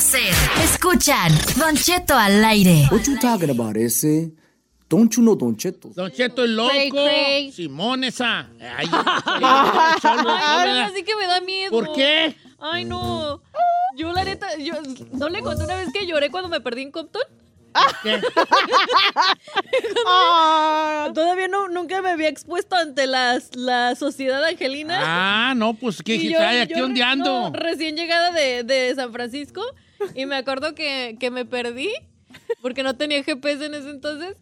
Que. Escuchan Don Cheto al aire. What you talking about, ese? Don't you know Don Cheto? Don Cheto es loco. Cray, cray. Simón esa. Ay, Ay, así que me da miedo. ¿Por qué? Ay, no. Yo, la neta, yo, ¿no le conté una vez que lloré cuando me perdí en Compton? ¿Qué? Todavía no, nunca me había expuesto ante las, la sociedad angelina. Ah, no, pues Ay, aquí yo dónde no, ando. recién llegada de, de San Francisco y me acuerdo que, que me perdí porque no tenía GPS en ese entonces.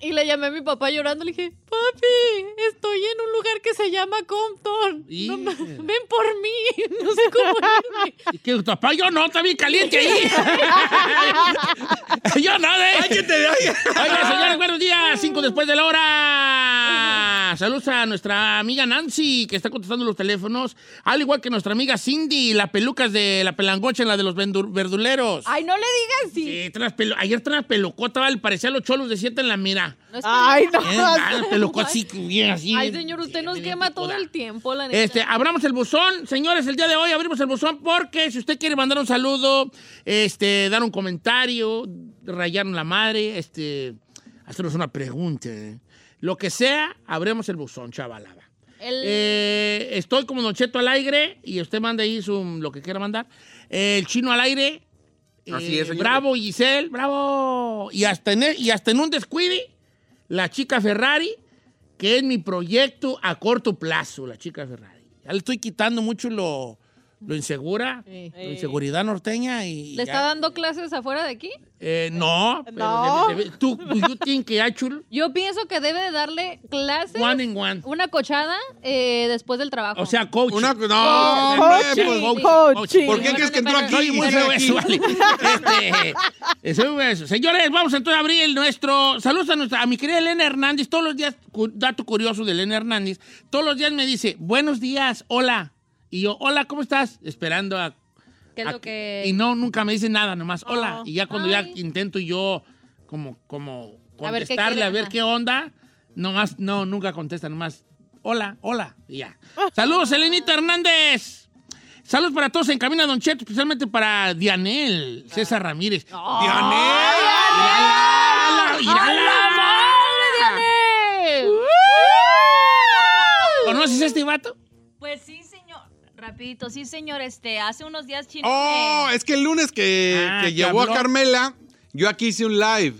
Y le llamé a mi papá llorando. Le dije, papi, estoy en un lugar que se llama Compton. Y- No ma- ven por mí. No sé cómo irme. ¿Y qué, tu papá? Yo no, está bien caliente ahí. yo no, ¿eh? ¡Ay, que te oiga! Oiga, señores, buenos días. Cinco después de la hora. Saludos a nuestra amiga Nancy, que está contestando los teléfonos. Al igual que nuestra amiga Cindy, la pelucas de la pelangocha en la de los verduleros. Ay, no le digas sí. Sí, pelu- Ayer trae una pelucota, parecía los cholos de siete en la mira. No Ay, no. Eh, pelucota así, bien así. Ay, señor, usted nos quema todo el tiempo, la neta. Este, abramos el buzón. Señores, el día de hoy abrimos el buzón porque si usted quiere mandar un saludo, este, dar un comentario, rayarnos la madre, este, hacernos una pregunta, lo que sea, abremos el buzón, chavalada. El- Eh, estoy como Don Cheto al aire y usted manda ahí su, lo que quiera mandar. Eh, el chino al aire. Así Eh, es, señor. Bravo, Giselle, bravo. Y hasta, en, y hasta en un descuide, la chica Ferrari, que es mi proyecto a corto plazo, la chica Ferrari. Ya le estoy quitando mucho lo, lo insegura, Sí. la inseguridad norteña y... ¿Le ya- está dando clases afuera de aquí? Eh, no, pero No. debe- debe- tú, you think que actually Yo pienso que debe de darle clases, one in one. una cochada eh, después del trabajo. O sea, coach. Una, no, Coaching, hombre, pues, coaching. ¿por qué crees que entró aquí? Eso, vale. Este, eso es eso. Señores, vamos entonces a abrir el nuestro. Saludos a, nuestra, a mi querida Elena Hernández. Todos los días, cu- dato curioso de Elena Hernández, todos los días me dice, buenos días, hola. Y yo, hola, ¿cómo estás? Esperando a. ¿Qué es a- lo que...? Y no, nunca me dice nada, nomás, hola. Oh. Y ya cuando Ay. ya intento yo, como, como A ver qué contestarle, a ver qué onda, nomás, no, nunca contesta, nomás, hola, hola. Y ya. Saludos, Elenita Hernández. Saludos para todos en Camino a Don Cheto, especialmente para Dianel, César Ramírez. ¡Dianel! ¡Irala! ¿Conoces a este vato? Pues sí. Rapidito, sí, señor. Este, hace unos días chino. Oh, me- es que el lunes que, Ah, que llevó habló. a Carmela, yo aquí hice un live.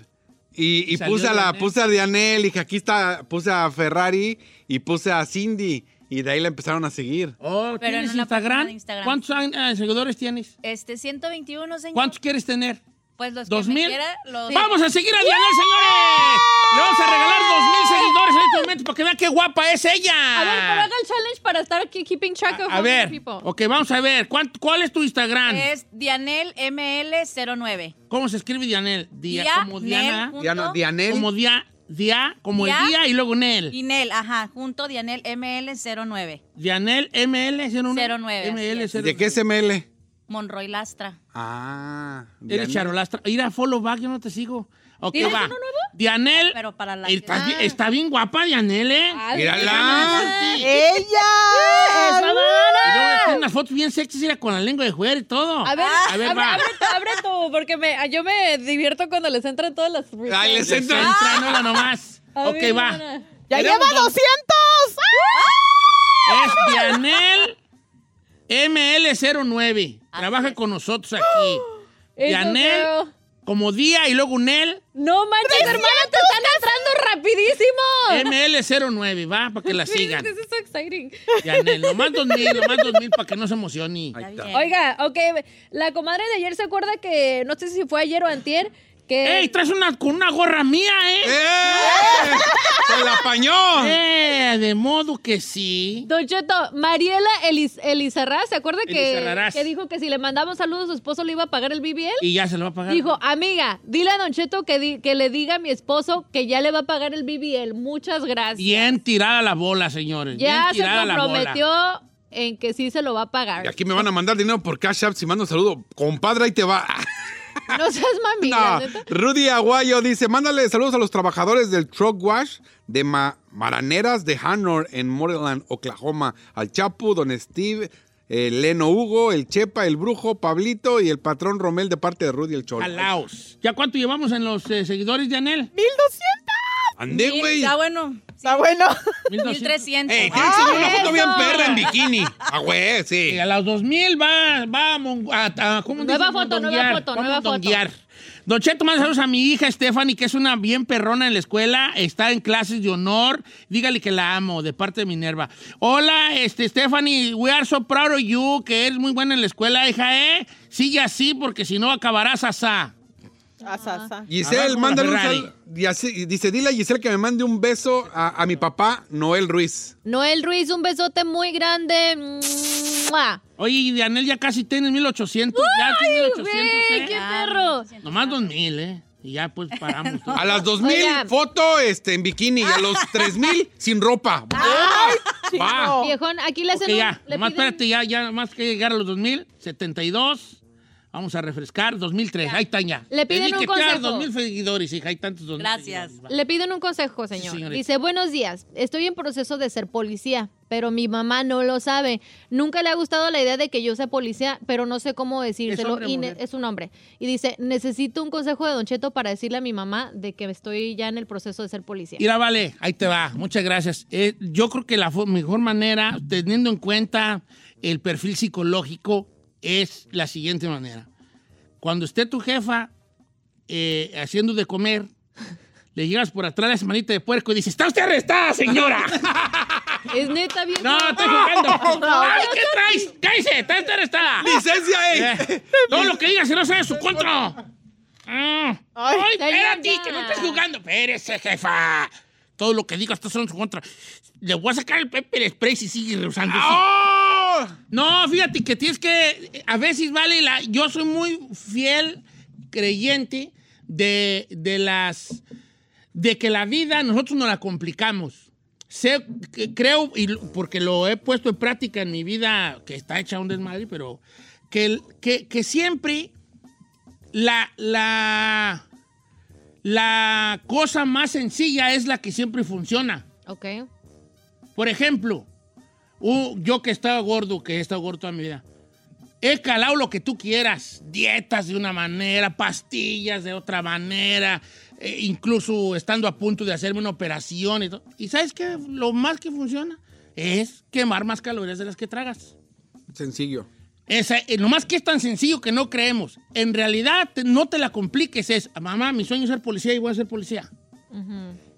Y, y puse a la, Dianel. puse a Dianel, dije, aquí está, puse a Ferrari y puse a Cindy. Y de ahí la empezaron a seguir. Oh, Pero en ¿Tienes una Instagram? Instagram. ¿Cuántos ah, seguidores tienes? Este, 121, señor. ¿Cuántos quieres tener? Pues los ¿Dos que me mil? quiera, los... Vamos a seguir a Dianel, señores. Le vamos a regalar dos mil seguidores en este momento para que vean qué guapa es ella. A ver, pero haga el challenge para estar aquí keeping track of A many ver, people. ok, vamos a ver. ¿cuán- ¿Cuál es tu Instagram? Es Dianel ML09. ¿Cómo se escribe Dianel? Dia, Dia, como Diana. Diana, Dianel. Como dia, dia, como Dia. el día y luego Nel. Y Nel, ajá, junto Dianel ML09. Dianel ML 09. 09, ML así es. ¿De qué es ML? Monroy Lastra. Ah. Eres Dianel. charolastra. Ir a follow back, yo no te sigo. Ok, ¿Tienes va. uno nuevo? Dianel. Pero para la Está, bien, está bien guapa, Dianel, ¿eh? Ah, Mírala. ¡Ella! Y luego tiene unas fotos bien sexys, era con la lengua de fuera y todo. A ver, A ver, abre, va. abre tú, abre tú, porque me, yo me divierto cuando les entran todas las... Ay, les entra. entra, no la nomás. A ok, ver, va. ¡Ya lleva dos- 200! Es Dianel ML09. Trabaja con nosotros aquí. Yanel, como día y luego Nel, No manches, hermana, te están entrando rapidísimo. ML09, va, para que la sigan. This is so exciting. Yanel, nomás dos mil, nomás dos mil para que no se emocione. Oiga, ok, la comadre de ayer se acuerda que, no sé si fue ayer o antier, que... ¡Ey, traes una, con una gorra mía, eh! ¡Eh! ¡Se la apañó! Eh, de modo que sí. Don Cheto, Mariela Elis Elizarraz, ¿se acuerda que, que dijo que si le mandamos saludos a su esposo le iba a pagar el BBL? Y ya se lo va a pagar. Dijo, amiga, dile a Don Cheto que, di- que le diga a mi esposo que ya le va a pagar el BBL. Muchas gracias. Bien tirada la bola, señores. ya Bien se tirada la bola. comprometió en que sí se lo va a pagar. Y aquí me van a mandar dinero por Cash App si mando un saludo. Compadre, ahí te va. No seas mami, No. Rudy Aguayo dice, mándale saludos a los trabajadores del Truck Wash de Ma- Maraneras de Hanor en Moreland, Oklahoma. Al Chapu, Don Steve, el Leno Hugo, el Chepa, el Brujo, Pablito y el patrón Romel de parte de Rudy el Cholo. Jalaos. ¿Ya cuánto llevamos en los eh, seguidores de Anel? Andé, güey. Está bueno. Está bueno. 1200. 1300. Ey, tienes que subir una foto bien perra en bikini. Ah, güey, sí. Y a los 2000 va, va a, mon- a- a- ¿cómo Nueva dicen? foto, nueva foto, nueva a foto. Don Cheto, más saludos a mi hija Stephanie, que es una bien perrona en la escuela. Está en clases de honor. Dígale que la amo, de parte de Minerva. Hola, este, Stephanie, we are so proud of you, que eres muy buena en la escuela, hija, ¿eh? Sigue así, porque si no acabarás asá. Asasa. Giselle, mándale un sal- Dice, dile a Giselle que me mande un beso a, a mi papá, Noel Ruiz. Noel Ruiz, un besote muy grande. ¡Mua! Oye, y Anel ya casi tienes 1800. ya tienes 1800, Güey, ¿eh? qué perro. Nomás 2000, ¿eh? Y ya pues paramos. todo. A las 2000, Oiga. foto este, en bikini. Y a los 3000, sin ropa. Va. Viejón, aquí le hacen ya. un... le Nomás piden- espérate, ya, ya, más que llegar a los 2000, 72. Vamos a refrescar, 2003. Ahí están ya. Le piden un que consejo. 2000 seguidores, hija. Hay tantos 2000 Gracias. Le piden un consejo, señor. Sí. Dice, buenos días, estoy en proceso de ser policía, pero mi mamá no lo sabe. Nunca le ha gustado la idea de que yo sea policía, pero no sé cómo decírselo. hombre mujer? es un hombre. Y dice, necesito un consejo de Don Cheto para decirle a mi mamá de que estoy ya en el proceso de ser policía. Mira, vale, ahí te va. Muchas gracias. Eh, yo creo que la mejor manera, teniendo en cuenta el perfil psicológico, es la siguiente manera. Cuando esté tu jefa eh, haciendo de comer, le llegas por atrás la manita de puerco y dices, ¡Está usted arrestada, señora! Es neta, viejo. No, estoy jugando. ¡Ay, qué traes! ¡Cállese! ¡Está usted arrestada! ¡Licencia! Eh, todo lo que diga si no sea de su contra. Ah. Ay. ¡Ay, Ya, espérate! ¡Que no estés jugando! ¡Espérese, jefa! Todo lo que diga está en su contra. Le voy a sacar el pepper spray si sigue rehusando. ¡Oh! No, fíjate que tienes que. A veces, vale, la, yo soy muy fiel creyente de, de las. de que la vida nosotros nos la complicamos. Sé, que- creo, y porque lo he puesto en práctica en mi vida, que está hecha un desmadre, pero que, que siempre la, la, la cosa más sencilla es la que siempre funciona. Ok. Por ejemplo, uh, yo que estaba gordo, que he estado gordo toda mi vida, he calado lo que tú quieras, dietas de una manera, pastillas de otra manera, eh, incluso estando a punto de hacerme una operación y todo. ¿Y sabes qué? Lo más que funciona es quemar más calorías de las que tragas. Sencillo. Esa, eh, lo más que es tan sencillo que no creemos. En realidad, te- no te la compliques. Es, mamá, mi sueño es ser policía y voy a ser policía.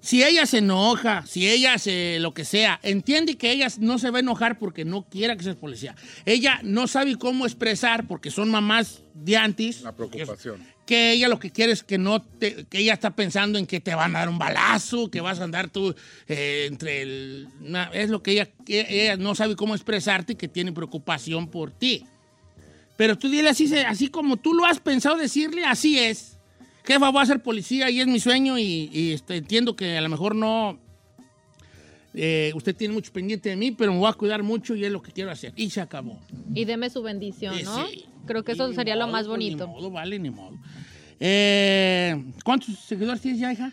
Si ella se enoja, si ella se lo que sea, entiende que ella no se va a enojar porque no quiera que seas policía. Ella no sabe cómo expresar porque son mamás de antes. La preocupación. Que ella lo que quiere es que no te, que ella está pensando en que te van a dar un balazo, que vas a andar tú eh, entre el. na- es lo que ella, que ella no sabe cómo expresarte y que tiene preocupación por ti. Pero tú dile así, así como tú lo has pensado decirle, así es. Jefa, voy a ser policía y es mi sueño y, y, este, entiendo que a lo mejor no... eh, usted tiene mucho pendiente de mí, pero me voy a cuidar mucho y es lo que quiero hacer. Y se acabó. Y deme su bendición, Sí, ¿no? sí. Creo que eso sería lo más pues, bonito. Ni modo, vale, ni modo. Eh, ¿Cuántos seguidores tienes ya, hija?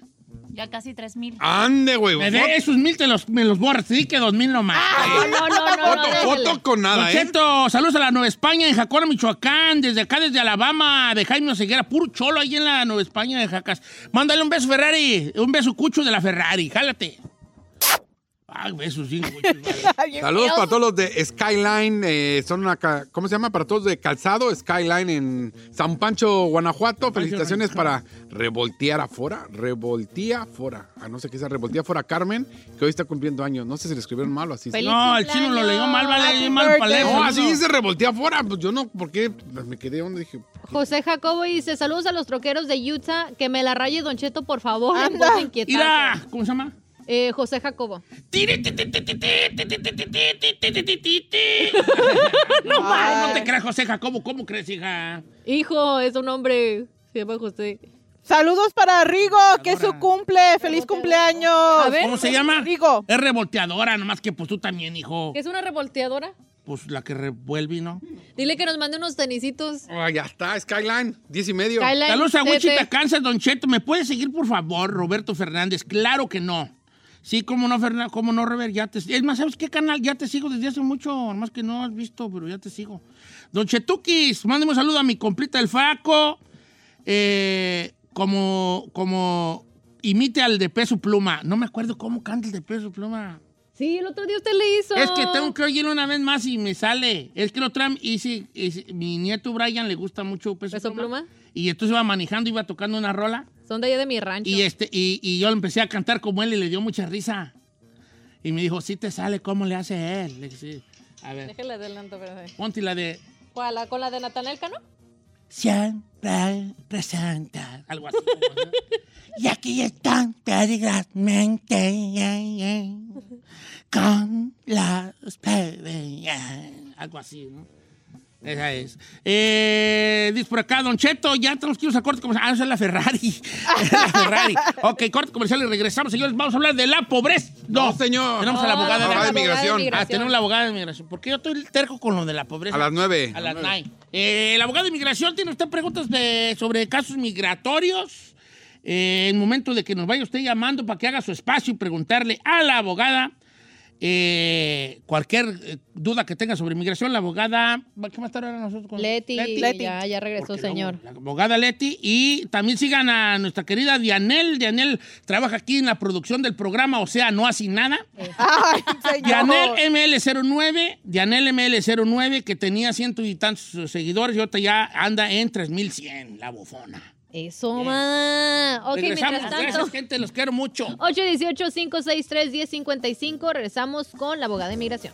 Ya casi 3000. Ande, güey. Bebé, esos mil te los, me los borras. Di que dos mil nomás. No, no, no, no. foto, déjale. foto con nada, Don ¿eh? Saludos a la Nueva España en Jacona, Michoacán, desde acá, desde Alabama, de Jaime Oseguera, puro cholo ahí en la Nueva España de Jacas. Mándale un beso, Ferrari, un beso cucho de la Ferrari, jálate. Ay, besos, sí, güey. Bien Saludos para todos los de Skyline, eh, son una, ¿cómo se llama? Para todos de Calzado, Skyline en San Pancho, Guanajuato. Felicitaciones para Revoltear afuera, Revoltía afuera. Ah, no sé qué es Revoltía afuera Carmen, que hoy está cumpliendo años. No sé si le escribieron mal o así. No, el chino lo leyó mal, vale, Happy mal. No, así dice Revoltía afuera. Pues yo no, ¿por qué? Pues me quedé donde dije. José Jacobo dice, saludos a los troqueros de Utah, que me la raye Don Cheto, por favor, Anda. Mira, ¿cómo se llama? Eh, José Jacobo. No, ma, no te creas, José Jacobo. ¿Cómo crees, hija? Hijo, es un hombre, se llama José. Saludos para Rigo, que es su cumple. ¡Feliz cumpleaños! A ver. ¿Cómo se llama? Rigo. Es revolteadora, nomás que pues tú también, hijo. ¿Qué es una revolteadora? Pues la que revuelve, ¿no? Dile que nos mande unos tenisitos. Ah, ya está, Skyline, diez y medio. Skyline, Saludos a. Wichita, Kansas, Don Cheto. ¿Me puede seguir, por favor, Roberto Fernández? Claro que no. Sí, cómo no, Fernando, cómo no, Robert, ya te... Es más, ¿sabes qué canal? Ya te sigo desde hace mucho, más que no has visto, pero ya te sigo. Don Chetukis, mándeme un saludo a mi complita el Faco. Eh, como, como imite al de peso pluma. No me acuerdo cómo canta el de peso pluma. Sí, el otro día usted le hizo. Es que tengo que oírlo una vez más y me sale. Es que el otro día hice, hice- mi nieto Brian le gusta mucho peso, ¿Peso pluma? Y entonces iba manejando, iba tocando una rola. Son de allá de mi rancho. Y, este, y, y yo empecé a cantar como él y le dio mucha risa. Y me dijo, sí te sale, ¿cómo le hace él? Le dije, "Sí". A ver, Déjale adelanto, pero ponte la de ¿Cuál? ¿La- ¿Con la de Natanel Cano? siempre presenta. Algo así. y aquí están peligrosamente con los plebes. Algo así, ¿no? Esa es. Eh, dice por acá, Don Cheto, ya tenemos que irnos a corte comercial. Ah, esa es la Ferrari. Es la Ferrari. Ok, corte comercial y regresamos, señores. Vamos a hablar de la pobreza. No, señor. Tenemos a la abogada de, Abogada de la inmigración. Ah, tenemos la abogada de inmigración. ¿Por qué yo estoy terco con lo de la pobreza? A las nueve. A las nine. Eh, el abogado de inmigración tiene usted preguntas de- sobre casos migratorios. Eh, en momento de que nos vaya usted llamando para que haga su espacio y preguntarle a la abogada eh, cualquier eh, duda que tenga sobre inmigración, la abogada. ¿Qué más tarde ahora nosotros con Leti, Ya, ya regresó, Porque señor. La abogada Leti. Y también sigan a nuestra querida Dianel. Dianel trabaja aquí en la producción del programa, o sea, no hace nada. Ay, señor. Dianel ML09, Dianel ML09, que tenía ciento y tantos seguidores y ahorita ya anda en 3100, la bufona. Eso, ma. Ok, Regresamos, mientras gracias, tanto. gente, los quiero mucho. 818-563-1055. Regresamos con la abogada de inmigración.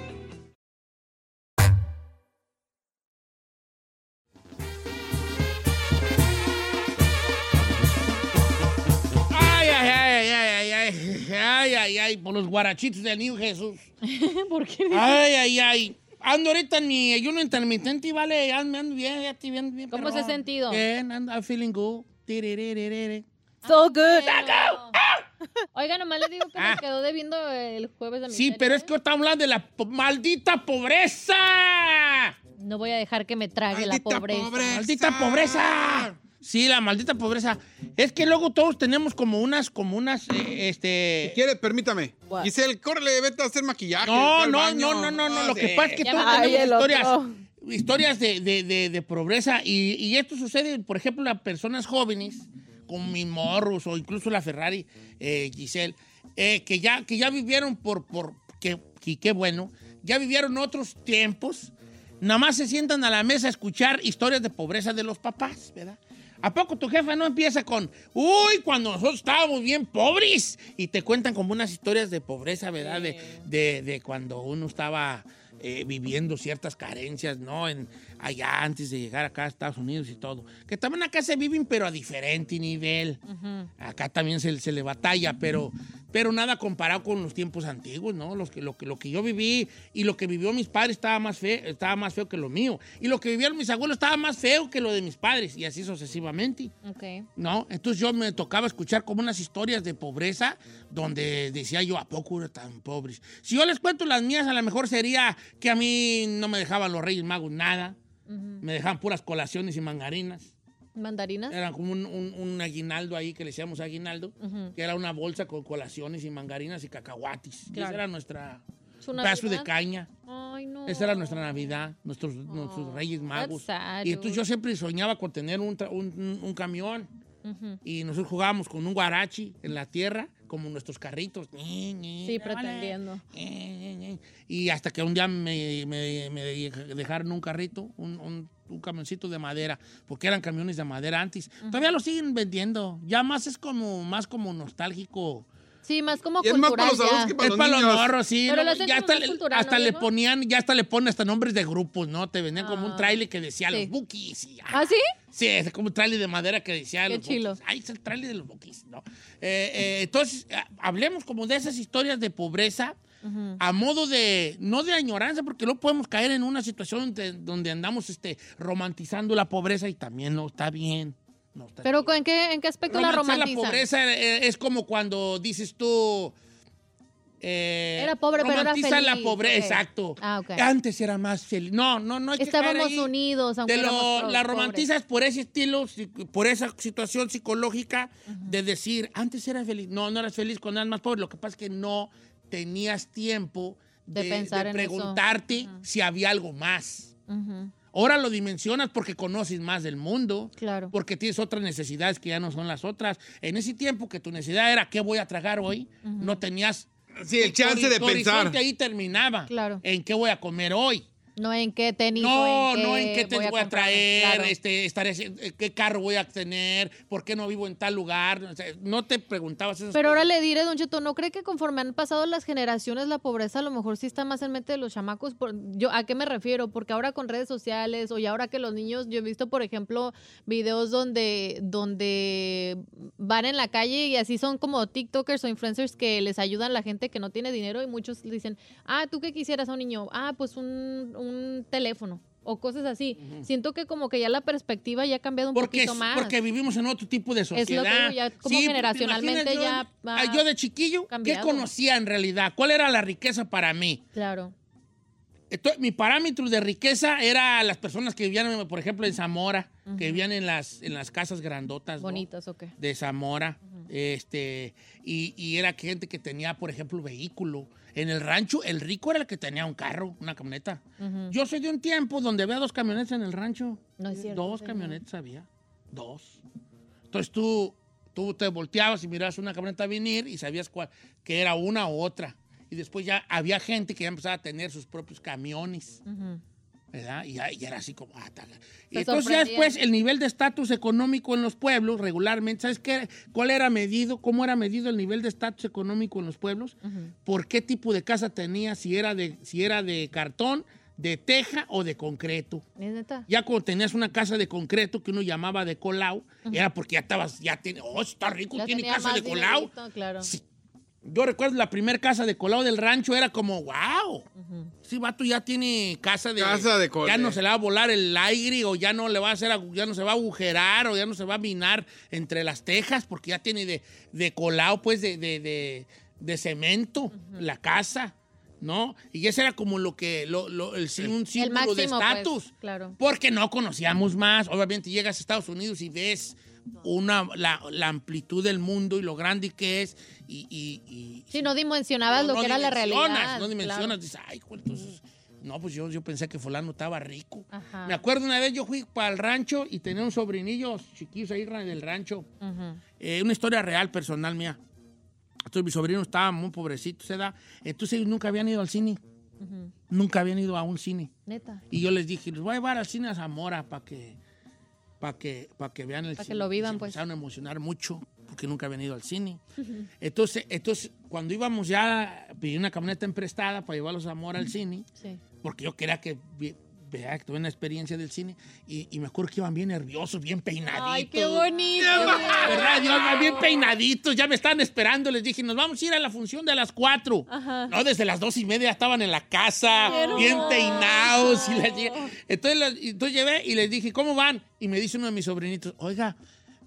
ay, por los guarachitos del Niño Jesús. ¿Por qué? Ay, ay, ay. Ando ahorita en mi ayuno intermitente y vale, me ando bien, ya estoy bien, bien. ¿Cómo se ha perrón. sentido? Bien, ando, I'm feeling good. Tiriririririr. So good. Oiga, nomás le digo que Ah. me quedó debiendo el jueves de mi Sí, pero es que ahorita hablando de la po- maldita pobreza. No voy a dejar que me trague la Maldita pobreza. pobreza. ¡Maldita pobreza! Sí, la maldita pobreza. Es que luego todos tenemos como unas, como unas, eh, Si este... quiere, permítame. What? Giselle, córrele, vete a hacer maquillaje. No, no, baño. no, no, no, no. Ah, Lo que pasa es que todos. Ay, tenemos historias, historias de, de, de, de pobreza y, y esto sucede, por ejemplo, a personas jóvenes, como mi morros o incluso la Ferrari, eh, Giselle, eh, que, ya, que ya vivieron por, por que, que- qué bueno, ya vivieron otros tiempos, nada más se sientan a la mesa a escuchar historias de pobreza de los papás, ¿verdad? ¿A poco tu jefa no empieza con, uy, cuando nosotros estábamos bien pobres? Y te cuentan como unas historias de pobreza, ¿verdad? De, de- de cuando uno estaba eh, viviendo ciertas carencias, ¿no? En, allá antes de llegar acá a Estados Unidos y todo. Que también acá se viven, pero a diferente nivel. Acá también se, se le batalla, pero, pero nada comparado con los tiempos antiguos, ¿no? Los que, lo, que, lo que yo viví y lo que vivió mis padres estaba más, feo, estaba más feo que lo mío. Y lo que vivieron mis abuelos estaba más feo que lo de mis padres, y así sucesivamente. Ok. ¿no? Entonces yo me tocaba escuchar como unas historias de pobreza donde decía yo, ¿a poco eran tan pobres? Si yo les cuento las mías, a lo mejor sería que a mí no me dejaban los Reyes Magos nada, me dejaban puras colaciones y mangarinas. ¿Mandarinas? Era como un, un- un aguinaldo ahí que le decíamos aguinaldo, que era una bolsa con colaciones y mangarinas y cacahuatis. Claro. Esa era nuestra ¿Su un pedazo de caña. Ay, no. Esa era nuestra Navidad, nuestros, nuestros Reyes Magos. sad, Y entonces yo siempre soñaba con tener un, un- camión. Y nosotros jugábamos con un guarachi en la tierra, como nuestros carritos. Sí, pretendiendo. Y hasta que un día me, me- me dejaron un carrito, un, un- un camioncito de madera, porque eran camiones de madera antes. Todavía lo siguen vendiendo. Ya más es como, más como nostálgico. Sí, más como Y es más cultural para los ya. que para Es los para los morros, sí. Pero ¿no? ya hasta, más le, cultural, hasta ¿no, le ponían, ya hasta le ponen hasta nombres de grupos, ¿no? Te vendían como un Ah. trailer que decía Sí. los bookies. y, ¿Ah, sí? Sí, es como un trailer de madera que decía Qué los chilo. bookies. Ay, es el trailer de los bookies, ¿no? Eh, eh, entonces, eh, hablemos como de esas historias de pobreza a modo de, no de añoranza, porque no podemos caer en una situación de- donde andamos este, romantizando la pobreza y también no está bien. No está ¿Pero bien. en qué, en qué aspecto la Romantizar romantizan? la pobreza eh, es como cuando dices tú. eh, Era pobre, pero era romantizan la feliz, pobreza, exacto. Ah, ok. Antes era más feliz. No, no, no hay que Estábamos ahí. unidos, aunque Te lo- la pobres. romantizas por ese estilo, por esa situación psicológica de decir, antes eras feliz. No, no eras feliz cuando eras más pobre. Lo que pasa es que no tenías tiempo De de, pensar de en eso. preguntarte si había algo más. Ujú, Ahora lo dimensionas porque conoces más del mundo. Claro. Porque tienes otras necesidades que ya no son las otras. En ese tiempo que tu necesidad era qué voy a tragar hoy, no tenías... Sí, el chance de pensar. ahí terminaba. Claro. En qué voy a comer hoy. No en qué tenis. No, en no en qué te voy a, comprarme, traer, claro. este, estaré, eh, qué carro voy a tener, por qué no vivo en tal lugar. O sea, no te preguntabas esas Pero ahora le diré, Don Cheto, ¿no cree que conforme han pasado las generaciones la pobreza a lo mejor sí está más en mente de los chamacos? Por- yo, ¿A qué me refiero? Porque ahora con redes sociales o y ahora que los niños, yo he visto, por ejemplo, videos donde, donde van en la calle y así son como TikTokers o influencers que les ayudan a la gente que no tiene dinero y muchos dicen, ah, ¿tú qué quisieras a un niño? Ah, pues un, un teléfono. O cosas así. Siento que como que ya la perspectiva ya ha cambiado un Porque, poquito más. porque vivimos en otro tipo de lo que sociedad. digo, ya como ¿te generacionalmente imaginas ya yo, va yo de chiquillo, ¿qué cambiado. conocía en realidad? ¿Cuál era la riqueza para mí? Claro. Entonces, mi parámetro de riqueza era las personas que vivían, por ejemplo, en Zamora, que vivían en las, en las casas grandotas. ¿no? Bonitas, ok. de Zamora, este, y, y era gente que tenía, por ejemplo, vehículo. En el rancho, el rico era el que tenía un carro, una camioneta. Yo soy de un tiempo donde había dos camionetas en el rancho. No es cierto, Dos señor. camionetas había. Dos. Entonces tú, tú te volteabas y mirabas una camioneta venir y sabías cuál, que era una u otra. Y después ya había gente que ya empezaba a tener sus propios camiones. ¿Verdad? Y, ya- y era así como... ah, entonces ya después el nivel de estatus económico en los pueblos regularmente, ¿sabes qué? ¿Cuál era medido? ¿Cómo era medido el nivel de estatus económico en los pueblos? ¿Por qué tipo de casa tenía? Si era de, si era de cartón, de teja o de concreto. Ya cuando tenías una casa de concreto que uno llamaba de colau, era porque ya estabas, ya tiene, oh, está rico, Ya tiene casa de colau. dinerito, claro. Sí. Yo recuerdo la primera casa de colado del rancho, era como, wow. Sí, vato ya tiene casa de... Casa de col- Ya no se le va a volar el aire o ya no le va a hacer, ya no se va a agujerar o ya no se va a minar entre las tejas porque ya tiene de, de colado, pues, de, de, de- de cemento la casa. ¿no? Y ese era como lo que, lo, lo- el, sí- un símbolo de máximo, pues, estatus. claro. Porque no conocíamos más. Obviamente llegas a Estados Unidos y ves una, la, la amplitud del mundo y lo grande que es. Y, y- y- Sí, no dimensionabas lo no que era la realidad. No dimensionas. claro. Dices, ay, güey, entonces. No, pues yo, yo pensé que fulano estaba rico. Ajá. Me acuerdo una vez yo fui para el rancho y tenía un sobrinillo chiquillo ahí del rancho. Ujú. Eh, una historia real, personal mía. Entonces mi sobrino estaba muy pobrecito, se da. Entonces ellos nunca habían ido al cine. Ujú. Nunca habían ido a un cine. Neta. Y yo les dije, los voy a llevar al cine a Zamora para que, para que, para que vean el Pa' que cine. lo vivan, se pues. empezaron a emocionar mucho porque nunca habían ido al cine. Entonces, entonces, cuando íbamos ya, pedí una camioneta emprestada para llevarlos a Zamora al cine, Sí. porque yo quería que que tuve una experiencia del cine y, y me acuerdo que iban bien nerviosos, bien peinaditos. Ay, qué bonito. ¿Verdad? Dios, bien peinaditos, ya me estaban esperando. Les dije, nos vamos a ir a la función de las cuatro. Ajá. No, desde las dos y media estaban en la casa, bien peinados. Y entonces, entonces llevé y les dije, ¿cómo van? Y me dice uno de mis sobrinitos, oiga,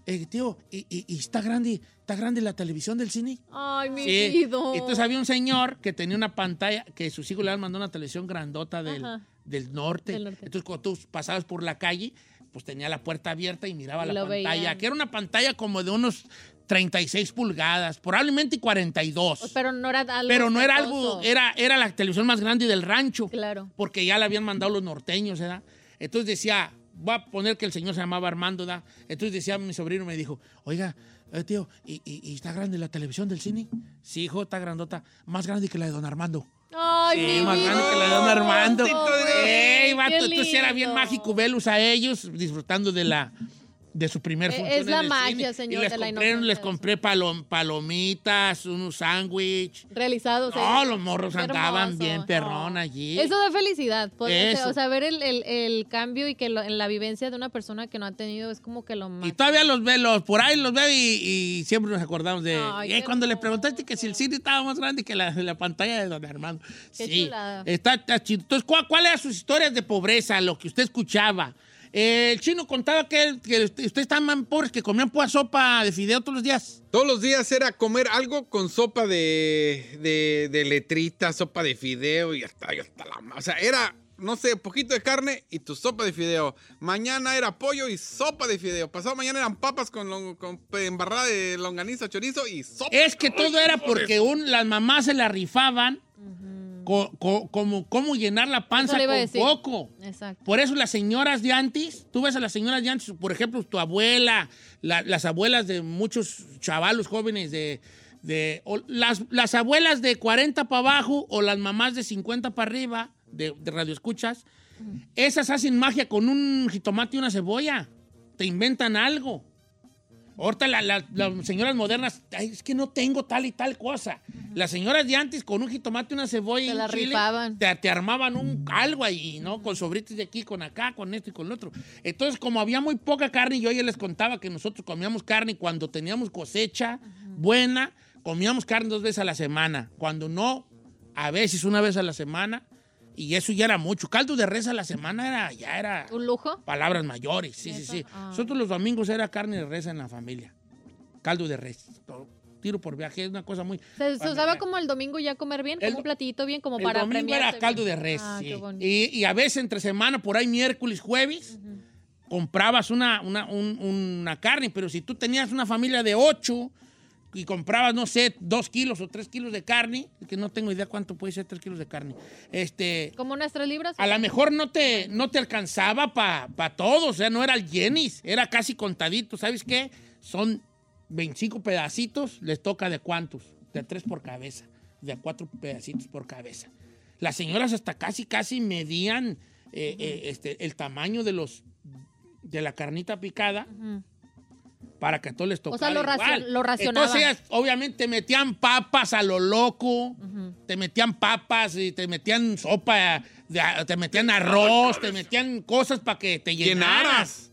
eh, tío, ¿y, y- y está grande, está grande la televisión del cine? Ay, mi Sí. Entonces había un señor que tenía una pantalla, que sus hijos le habían mandado una televisión grandota del, Ajá. Del norte. Del norte. Entonces cuando tú pasabas por la calle, pues tenía la puerta abierta y miraba Y la pantalla, veían. que era una pantalla como de unos 36 pulgadas, probablemente 42. Pero no era algo. Pero no era algo, era, era la televisión más grande del rancho. Claro. Porque ya la habían mandado los norteños, ¿verdad? Entonces decía, voy a poner que el señor se llamaba Armando, ¿verdad? Entonces decía mi sobrino, me dijo, oiga, eh, tío, ¿y, y- y está grande la televisión del cine? Sí, hijo, está grandota. Más grande que la de don Armando. Ay, Sí, mi más vida. grande que la don Armando. Ey, vato, entonces era bien mágico verlos a ellos disfrutando de la de su primer Eh, función es la en el magia, cine. señor, Y les de la compré, inocencia les compré palom- palomitas, unos sándwich. Realizados. No, eh. los morros Qué andaban hermoso. bien perrón No. allí. Eso da felicidad. poder- Eso. O sea, ver el, el- el cambio y que lo- en la vivencia de una persona que no ha tenido es como que lo más. Y todavía los ve, los, por ahí los veo y, y siempre nos acordamos de... Ay, eh, cuando le hermoso. preguntaste que si el cine estaba más grande que la, la pantalla de don Armando. Qué sí, chulada. está, está chido. Entonces, ¿cuál, ¿cuál eran sus historias de pobreza, lo que usted escuchaba? Eh, el chino contaba que, que ustedes estaban más pobres que comían pura sopa de fideo todos los días. Todos los días era comer algo con sopa de, de, de letrita, sopa de fideo y hasta, y hasta la... O sea, era, no sé, poquito de carne y tu sopa de fideo. Mañana era pollo y sopa de fideo. Pasado mañana eran papas con embarrada de longaniza, chorizo y sopa. Es que todo era porque un, las mamás se la rifaban co- co- como cómo llenar la panza con poco. Exacto. Por eso las señoras de antes, tú ves a las señoras de antes, por ejemplo, tu abuela, la- las abuelas de muchos chavalos jóvenes de... las, las abuelas de 40 para abajo o las mamás de 50 para arriba de, de radioescuchas, esas hacen magia con un jitomate y una cebolla. Te inventan algo. Ahorita la- la- las señoras modernas, "Ay, es que no tengo tal y tal cosa. Las señoras de antes con un jitomate, una cebolla y Se un la chile, rifaban. Te, te armaban un algo ahí, ¿no? Con sobritos de aquí, con acá, con esto y con lo otro. Entonces, como había muy poca carne, yo ya les contaba que nosotros comíamos carne cuando teníamos cosecha buena, comíamos carne dos veces a la semana. Cuando no, a veces una vez a la semana. Y eso ya era mucho. Caldo de res a la semana era, ya era ¿Un lujo? palabras mayores. Sí, sí, sí. Ah. Nosotros los domingos era carne de res en la familia. Caldo de res. Todo. Tiro por viaje es una cosa muy. Se, se usaba como el domingo ya comer bien, como El- un platito bien, como El para domingo premiarse era caldo bien. de res. Ah, sí. qué bonito. y, y a veces entre semana, por ahí miércoles, jueves, comprabas una, una, un- una carne, pero si tú tenías una familia de ocho y comprabas, no sé, dos kilos o tres kilos de carne, que no tengo idea cuánto puede ser tres kilos de carne, este, Como nuestras libras. a lo mejor no te, no te alcanzaba para todo, o sea, no era el Jenis, era casi contadito. ¿Sabes qué? Son 25 pedacitos, les toca de cuántos? De tres por cabeza, de cuatro pedacitos por cabeza. Las señoras hasta casi, casi medían eh, eh, este, el tamaño de los de la carnita picada para que a todos les tocara sea, lo igual. racio- lo racionaban. Entonces ellas, obviamente metían papas a lo loco, te metían papas y te metían sopa, te metían arroz, te metían cosas para que te llenaras. Llenaras.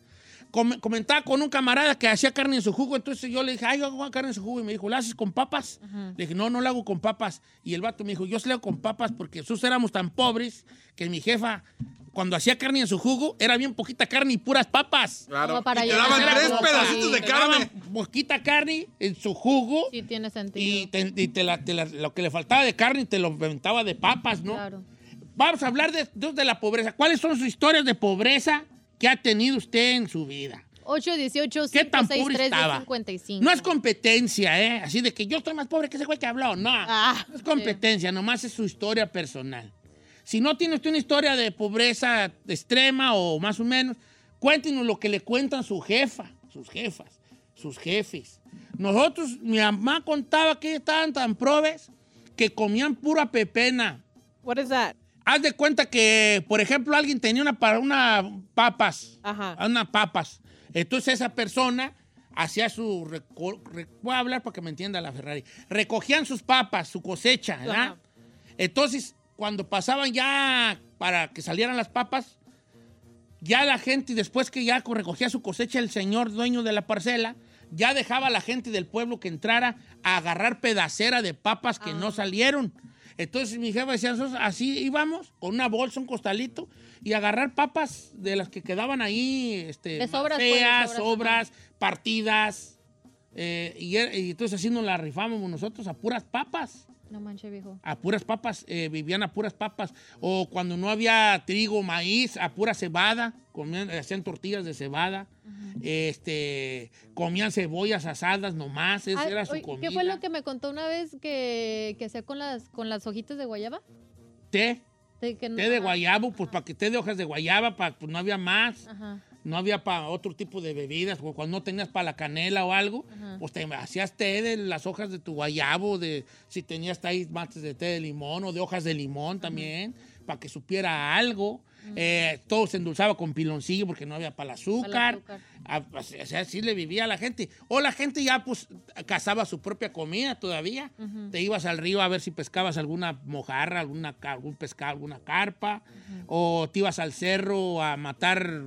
Com- comentaba con un camarada que hacía carne en su jugo, entonces yo le dije, ay, yo hago carne en su jugo, y me dijo, ¿la haces con papas? Le dije, no, no la hago con papas. Y el vato me dijo, yo se la hago con papas porque nosotros éramos tan pobres que mi jefa cuando hacía carne en su jugo, era bien poquita carne y puras papas. Claro. Como para y te daban tres pedacitos de Te daban carne. poquita carne en su jugo Sí, tiene sentido. y, te- y te la- te la- lo que le faltaba de carne te lo aventaba de papas, ¿no? Claro. Vamos a hablar de, de- de la pobreza. ¿Cuáles son sus historias de pobreza que ha tenido usted en su vida? 818 ¿Qué tan pobre 563 estaba? 55 No es competencia, ¿eh? Así de que yo estoy más pobre que ese güey que habló. No, Ah, no es competencia, nomás es su historia personal. Si no tiene usted una historia de pobreza extrema o más o menos, cuéntenos lo que le cuentan su jefa, sus jefas, sus jefes. Nosotros, mi mamá contaba que estaban tan probes que comían pura pepena. What is that? Haz de cuenta que, por ejemplo, alguien tenía una, una papas, Ajá. unas papas. Entonces esa persona hacía su... voy a hablar para que me entienda la Ferrari. Recogían sus papas, su cosecha, ¿verdad? Ajá. Entonces, cuando pasaban ya para que salieran las papas, ya la gente, después que ya recogía su cosecha el señor dueño de la parcela, ya dejaba a la gente del pueblo que entrara a agarrar pedacera de papas que no salieron. Entonces mi jefa decía, "Nosotros así íbamos, con una bolsa, un costalito, y agarrar papas de las que quedaban ahí, este, De sobras, pues, de feas, sobras, sobras, partidas. eh, y, y entonces así nos la rifábamos nosotros a puras papas No manches, viejo. a puras papas, eh, vivían a puras papas. O cuando no había trigo, maíz, a pura cebada, comían, hacían tortillas de cebada. Este, comían cebollas asadas nomás, esa Ay, era su oye, comida. ¿Qué fue lo que me contó una vez que, que hacía con las, con las hojitas de guayaba? Té, De que no- té de guayabo, pues para que té de hojas de guayaba, pa- pues no había más. Ajá. No había para otro tipo de bebidas, o cuando no tenías para la canela o algo, pues te hacías té de las hojas de tu guayabo, de si tenías ahí mates de té de limón o de hojas de limón también, para que supiera algo. Eh, todo se endulzaba con piloncillo porque no había para el azúcar. azúcar. Ah, pues, o sea, así le vivía a la gente. O la gente ya pues cazaba su propia comida todavía. Te ibas al río a ver si pescabas alguna mojarra, alguna, algún pescado, alguna carpa. O te ibas al cerro a matar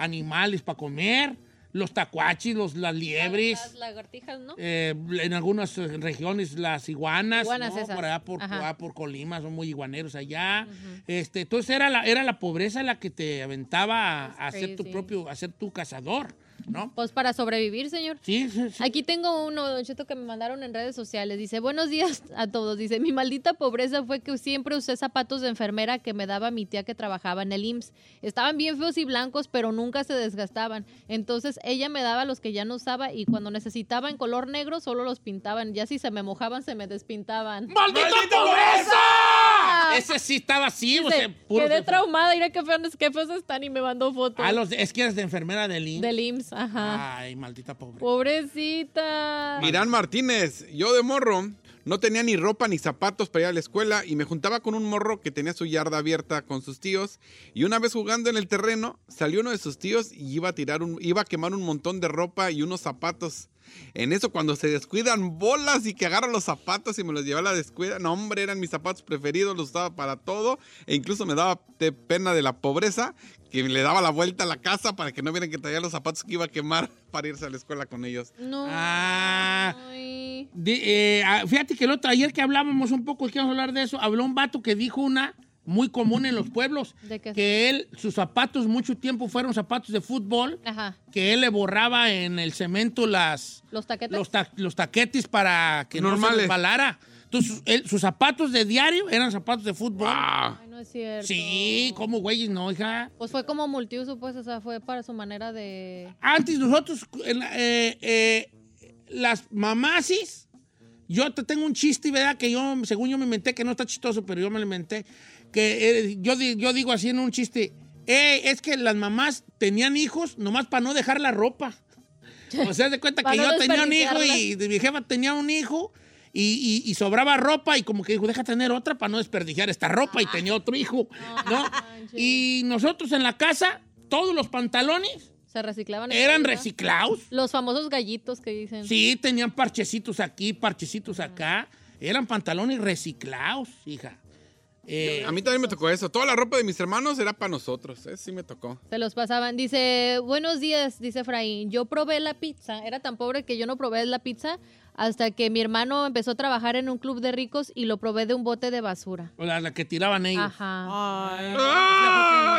animales para comer. Los tacuachis, los, las liebres. Las lagartijas, ¿no? eh, en algunas regiones las iguanas, Iguanas ¿no? por allá por, allá por Colima, son muy iguaneros allá. este, entonces era la, era la pobreza la que te aventaba a, ser tu propio, a ser tu cazador, ¿no? Pues para sobrevivir, señor. Sí, sí, sí. Aquí tengo uno, Don Cheto, que me mandaron en redes sociales. Dice, buenos días a todos. Dice, mi maldita pobreza fue que siempre usé zapatos de enfermera que me daba mi tía que trabajaba en el IMSS. Estaban bien feos y blancos, pero nunca se desgastaban. Entonces ella me daba los que ya no usaba y cuando necesitaba en color negro solo los pintaban. Ya si se me mojaban, se me despintaban. ¡Maldita, pobreza! Ese sí estaba así, o sea, Dice, puro- quedé traumada. Mira qué feos, qué feos están y me mandó fotos. Ah, los, es que eres de enfermera del IMSS. Del IMSS, ajá. Ay, maldita pobreza. Pobrecita. Mirán Martínez, yo de morro no tenía ni ropa ni zapatos para ir a la escuela y me juntaba con un morro que tenía su yarda abierta con sus tíos y una vez jugando en el terreno salió uno de sus tíos y iba a tirar un, iba a quemar un montón de ropa y unos zapatos. En eso cuando se descuidan bolas y que agarran los zapatos y me los lleva a la descuida, no hombre, eran mis zapatos preferidos, los usaba para todo e incluso me daba te- pena de la pobreza que le daba la vuelta a la casa para que no vieran que traía los zapatos que iba a quemar para irse a la escuela con ellos. No. Ah. Eh, ah, fíjate que el otro, ayer que hablábamos un poco, a hablar de eso, habló un vato que dijo una muy común en los pueblos, ¿De qué? que él, sus zapatos mucho tiempo fueron zapatos de fútbol, Ajá. que él le borraba en el cemento las, Los taquetes. los, ta- los taquetes para que no se Normales. resbalara. Entonces, él- sus zapatos de diario eran zapatos de fútbol. ¡Wow! Ay, no es cierto. Sí, como güeyes, no, hija. Pues fue como multiuso, pues, o sea, fue para su manera de... Antes nosotros, eh, eh, las mamasis, yo te tengo un chiste, ¿verdad? Que yo, según yo me inventé, que no está chistoso, pero yo me lo inventé. Que eh, yo, yo digo así en un chiste, "Eh, es que las mamás tenían hijos nomás para no dejar la ropa. O sea, de cuenta que yo tenía un hijo y mi jefa tenía un hijo y, y- y sobraba ropa y como que dijo, deja tener otra para no desperdiciar esta ropa y tenía otro hijo. Y nosotros en la casa, todos los pantalones Se reciclaban. eran reciclados. Los famosos gallitos que dicen. Sí, tenían parchecitos aquí, parchecitos acá. Eran pantalones reciclados, hija. Eh, A mí también me tocó eso. Toda la ropa de mis hermanos era para nosotros. ¿eh? Sí me tocó. Se los pasaban. Dice, buenos días, dice Efraín. Yo probé la pizza. Era tan pobre que yo no probé la pizza Hasta que mi hermano empezó a trabajar en un club de ricos y lo probé de un bote de basura. O la, la que tiraban ellos. Ajá.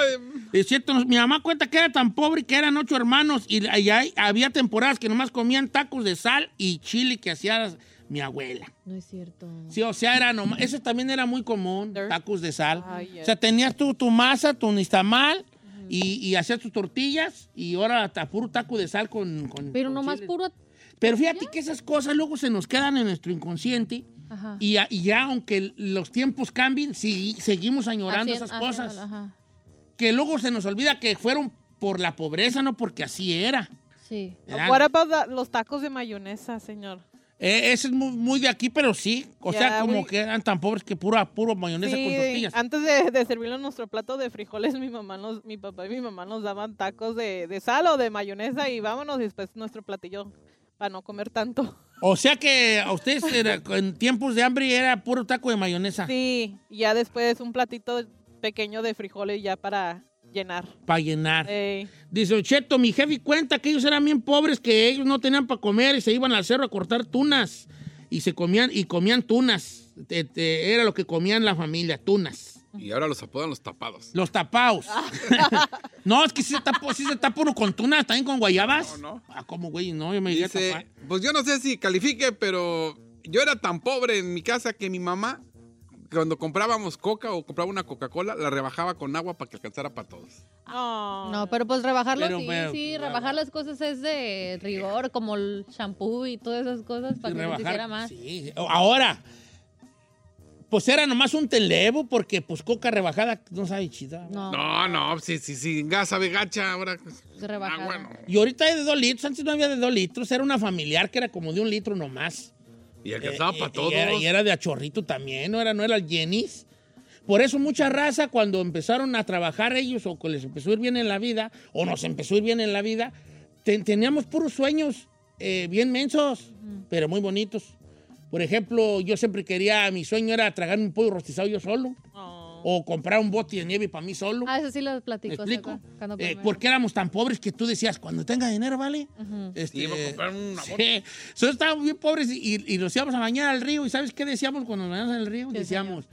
Es cierto, mi mamá cuenta que era tan pobre que eran ocho hermanos y allá había temporadas que nomás comían tacos de sal y chile que hacía mi abuela. No es cierto. Sí, o sea, era nomás, eso también era muy común, tacos de sal. Ay, yes. O sea, tenías tu, tu masa, tu nistamal y, y hacías tus tortillas y ahora hasta puro taco de sal con... con- Pero con nomás chile. puro. Pero fíjate que esas cosas luego se nos quedan en nuestro inconsciente Ajá. y, ya- y ya aunque los tiempos cambien, sí, seguimos añorando esas cosas. Ajá. Que luego se nos olvida que fueron por la pobreza, no porque así era. Sí. What about the- los tacos de mayonesa, señor? Eh, ese es muy, muy de aquí, pero sí. O Ya, sea, como que eran tan pobres que pura, puro mayonesa con tortillas. antes de, de servirlo en nuestro plato de frijoles, mi mamá nos, mi papá y mi mamá nos daban tacos de, de sal o de mayonesa y vámonos y después nuestro platillo para no comer tanto. O sea que a ustedes era- en tiempos de hambre era puro taco de mayonesa Sí, ya después un platito pequeño de frijoles ya para llenar. para llenar. Ey. Dice Ocheto, mi jefe cuenta que ellos eran bien pobres, que ellos no tenían para comer y se iban al cerro a cortar tunas. Y se comían, y comían tunas. Te- te- era lo que comían la familia, tunas. Y ahora los apodan los tapados. Los tapaos. no, es que sí se tapa, sí se tapa uno con tunas, también con guayabas. No, no. Ah, ¿cómo, güey? No, yo me iría a Dice, tapar. pues yo no sé si califique, pero yo era tan pobre en mi casa que mi mamá, cuando comprábamos coca o compraba una Coca-Cola, la rebajaba con agua para que alcanzara para todos. Oh. No, pero pues rebajarlo Pero, sí, pero, sí, claro. rebajar las cosas es de rigor, como el shampoo y todas esas cosas para que no se rebajar. hiciera más. Sí. Ahora, pues era nomás un televo, porque pues coca rebajada no sabe chida. No, No, no, si, si gas sabe gacha, ahora... rebajada. Ah, bueno. Y ahorita hay de dos litros, antes no había de dos litros, era una familiar que era como de un litro nomás. Y alcanzaba Eh, para todos. Y era, y era de achorrito también, no era, no era el Jenis. Por eso mucha raza cuando empezaron a trabajar ellos o que les empezó a ir bien en la vida, o nos empezó a ir bien en la vida, te- teníamos puros sueños eh, bien mensos, pero muy bonitos. Por ejemplo, yo siempre quería, mi sueño era tragarme un pollo rostizado yo solo, Oh. O comprar un bote de nieve para mí solo. Ah, eso sí lo ¿Me platico. explico? Eh, porque éramos tan pobres que tú decías, cuando tenga dinero, ¿vale? Este, Sí, iba a comprar una sí. Nosotros estábamos bien pobres y, y- nos íbamos a bañar al río. ¿Y sabes qué decíamos cuando nos bañamos en el río? Sí, decíamos,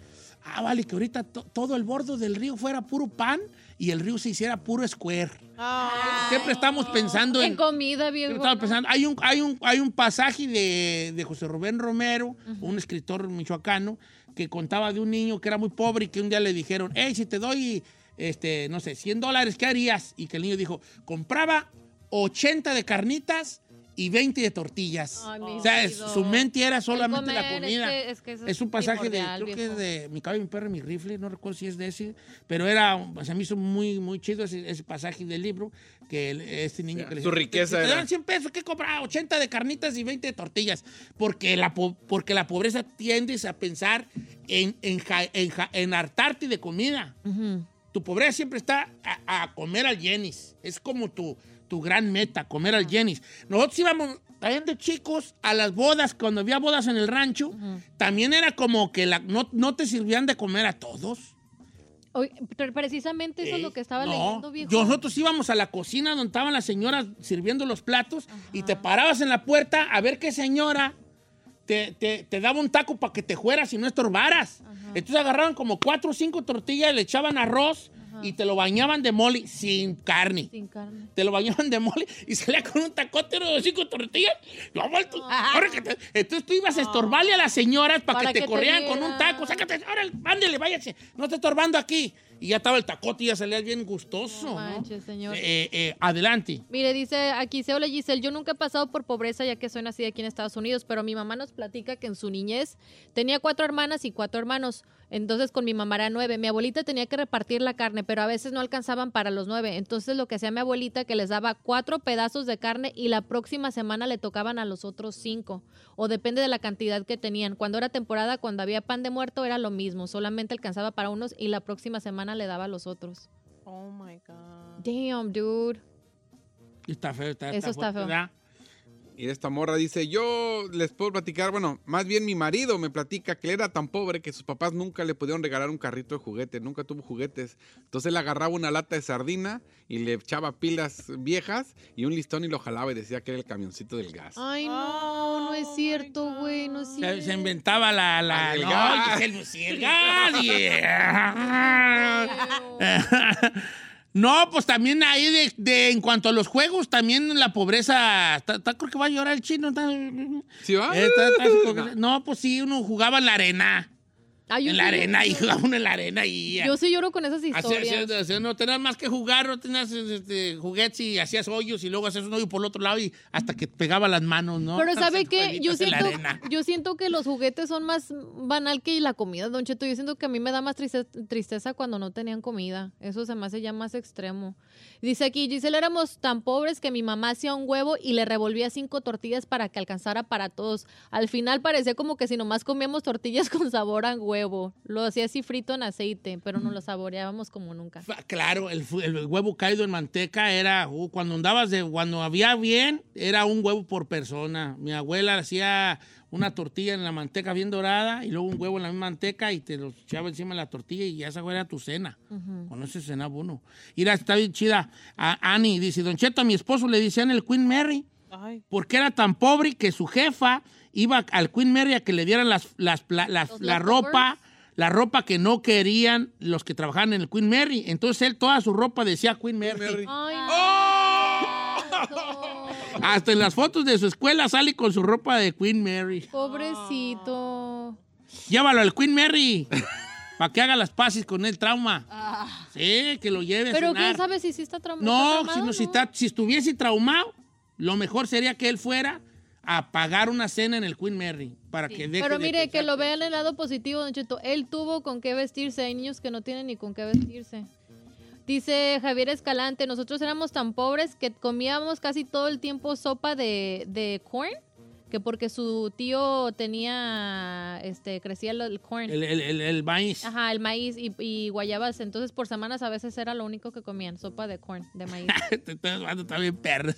ah, vale, que ahorita to- todo el bordo del río fuera puro pan y el río se hiciera puro square. Ah. Siempre estamos pensando en... En comida, bien Siempre estamos pensando, hay un, hay un, hay un pasaje de, de José Rubén Romero, un escritor michoacano, que contaba de un niño que era muy pobre y que un día le dijeron, hey, si te doy, este, no sé, 100 dólares, ¿qué harías? Y que el niño dijo, compraba 80 de carnitas y 20 de tortillas. Ay, o sea, es- su mente era solamente la comida. Es, que, es, que eso Es un pasaje de, creo que es de Mi caballo, mi perro y mi rifle, no recuerdo si es de ese, pero era, o sea, me hizo muy, muy chido ese, ese pasaje del libro, que el- este niño que le su decía, riqueza "Te- te era". dan 100 pesos, ¿qué comprar? 80 de carnitas y 20 de tortillas, porque la, po- porque la pobreza tiendes a pensar en, en, ja- en, ja- en hartarte de comida. Tu pobreza siempre está a, a comer al Jenis. Es como tu, tu gran meta, comer al Jenis. Nosotros íbamos también de chicos a las bodas, cuando había bodas en el rancho, también era como que la- no, no te sirvían de comer a todos. Oye, pero precisamente eso es lo que estaba No, leyendo, viejo. Nosotros íbamos a la cocina donde estaban las señoras sirviendo los platos y te parabas en la puerta a ver qué señora te, te- te daba un taco para que te fueras y no estorbaras. Entonces agarraban como cuatro o cinco tortillas, le echaban arroz y te lo bañaban de mole sin carne. Sin carne. Te lo bañaban de mole y salía con un tacote de cinco tortillas. Lo vuelto. entonces tú ibas a estorbarle a las señoras para, Para que te que te corrieran con un taco. Sácate, ahora, ándele, váyase. No está estorbando aquí. Y ya estaba el tacote y ya salía bien gustoso. No señor. Eh, eh, adelante. Mire, dice aquí, se hola Giselle, yo nunca he pasado por pobreza ya que soy nacida aquí en Estados Unidos, pero mi mamá nos platica que en su niñez tenía cuatro hermanas y cuatro hermanos, entonces con mi mamá era nueve. Mi abuelita tenía que repartir la carne, pero a veces no alcanzaban para los nueve, entonces lo que hacía mi abuelita que les daba cuatro pedazos de carne y la próxima semana le tocaban a los otros cinco, o depende de la cantidad que tenían. Cuando era temporada, cuando había pan de muerto era lo mismo, solamente alcanzaba para unos y la próxima semana le daba a los otros. Oh my God. Damn, dude. Está feo, está, Eso está feo. ¿verdad? Y esta morra dice, yo les puedo platicar, bueno, más bien mi marido me platica que él era tan pobre que sus papás nunca le pudieron regalar un carrito de juguete, nunca tuvo juguetes. Entonces él agarraba una lata de sardina y le echaba pilas viejas y un listón y lo jalaba y decía que era el camioncito del gas. Ay, no, no es cierto, güey, no es cierto. se inventaba la... la El no, gas. el, sí, el gas. yeah. No, pues también ahí de, de- en cuanto a los juegos, también la pobreza, está- está- creo que va a llorar el chino. está- ¿Sí va? Eh, está- que- no, pues sí, uno jugaba en la arena. En sí la arena y uno en la arena y... Yo sí lloro con esas historias. no tenías más que jugar, no tenías este, juguetes y hacías hoyos y luego hacías un hoyo por el otro lado y hasta que pegaba las manos, ¿no? Pero ¿sabe qué? Yo siento, yo siento que los juguetes son más banal que la comida, Don Cheto. Yo siento que a mí me da más triste- tristeza cuando no tenían comida. Eso se me hace ya más extremo. Dice aquí, Giselle, éramos tan pobres que mi mamá hacía un huevo y le revolvía cinco tortillas para que alcanzara para todos. Al final parecía como que si nomás comíamos tortillas con sabor a huevo. Lo hacía así frito en aceite, pero no lo saboreábamos como nunca. Claro, el, el huevo caído en manteca era, uh, cuando andabas de, cuando había bien, era un huevo por persona. Mi abuela hacía una tortilla en la manteca bien dorada y luego un huevo en la misma manteca y te lo echaba encima de la tortilla y esa era tu cena. Con eso cenaba uno. Mira, está bien chida. A Annie dice, Don Cheto, a mi esposo le decían el Queen Mary Ay, porque era tan pobre que su jefa iba al Queen Mary a que le dieran las, las, la ropa, la ropa que no querían los que trabajaban en el Queen Mary. Entonces él toda su ropa decía Queen Mary. Mary. Ay, ¡Oh! Hasta en las fotos de su escuela sale con su ropa de Queen Mary. pobrecito. Llévalo al Queen Mary para que haga las paces con el trauma. Sí, que lo lleve a Pero cenar. quién sabe si sí está traumado. No, si, no, si, está- si estuviese traumado, lo mejor sería que él fuera a pagar una cena en el Queen Mary para que deje Pero de mire, que lo vean el lado positivo, Don Cheto. Él tuvo con qué vestirse. Hay niños que no tienen ni con qué vestirse. Dice Javier Escalante, nosotros éramos tan pobres que comíamos casi todo el tiempo sopa de, de corn, que porque su tío tenía, este, crecía el, el corn. El, el, el, el maíz. Ajá, el maíz y, y guayabas. Entonces, por semanas a veces era lo único que comían, sopa de corn, de maíz. Te estás dando también perros.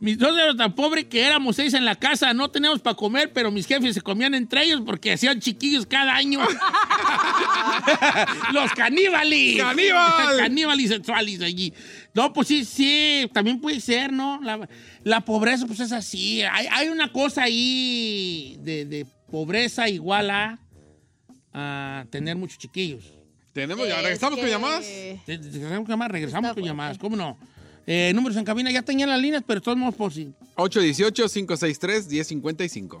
Mis dos eran tan pobres que éramos seis en la casa, no teníamos para comer, pero mis jefes se comían entre ellos porque hacían chiquillos cada año. Los caníbales. ¡Caníbal! caníbales sexuales allí. No, pues sí, sí, también puede ser, ¿no? La, la pobreza, pues es así. Hay, hay una cosa ahí de, de pobreza igual a, a tener muchos chiquillos. Tenemos, ya Es regresamos con llamadas. Regresamos con llamadas, regresamos con llamadas, ¿cómo no? Eh, números en cabina, ya tenían las líneas, pero de todos modos por si. 818-563-1055.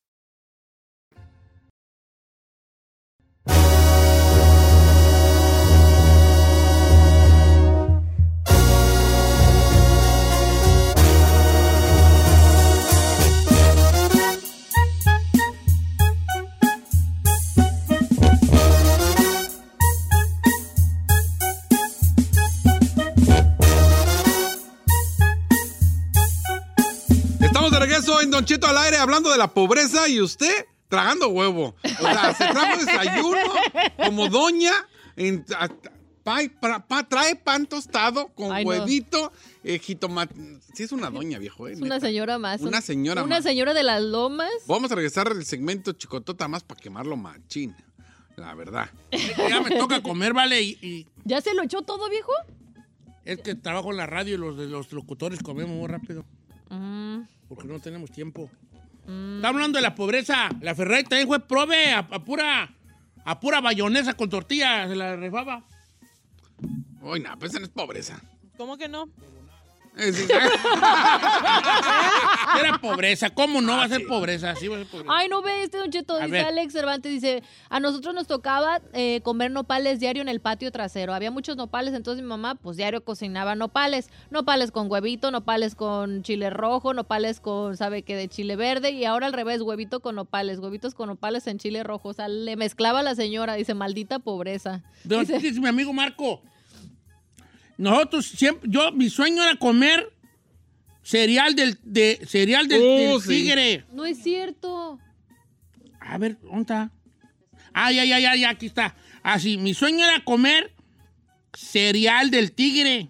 Regreso en Don Cheto al aire hablando de la pobreza y usted tragando huevo. O sea, se trajo desayuno como doña. en- Pa- pa- pa- trae pan tostado con Ay, no. huevito, eh, jitomate. Sí, es una doña, viejo, ¿eh? Es una señora más. Una señora Una más. señora de las lomas. Vamos a regresar al segmento chicotota más para quemarlo machín. La verdad. Ya me toca comer, ¿vale? Y, y ¿Ya se lo echó todo, viejo? es que trabajo en la radio y los, de los locutores comemos muy rápido. Mm, Porque no tenemos tiempo. Está hablando de la pobreza. La Ferrari también fue prove a, a pura, a pura bayonesa con tortilla. Se la refaba. Uy, no, pues esa no es pobreza. ¿Cómo que no? Era pobreza. ¿Cómo no va a ser pobreza? Sí va a ser pobreza. Ay, no ve este Don Cheto. Dice ver. Alex Cervantes, dice, a nosotros nos tocaba eh, comer nopales diario en el patio trasero. Había muchos nopales, entonces mi mamá pues diario cocinaba nopales. Nopales con huevito, nopales con chile rojo, nopales con, ¿sabe qué? De chile verde. Y ahora al revés, huevito con nopales, huevitos con nopales en chile rojo. O sea, le mezclaba a la señora, dice, maldita pobreza. Dice mi amigo Marco. Nosotros siempre, yo, mi sueño era comer cereal del, de, cereal del, Oh, del sí. tigre. no es cierto. A ver, ¿dónde está? Ah, ya, ya, ya, ya, aquí está. Así, mi sueño era comer cereal del tigre,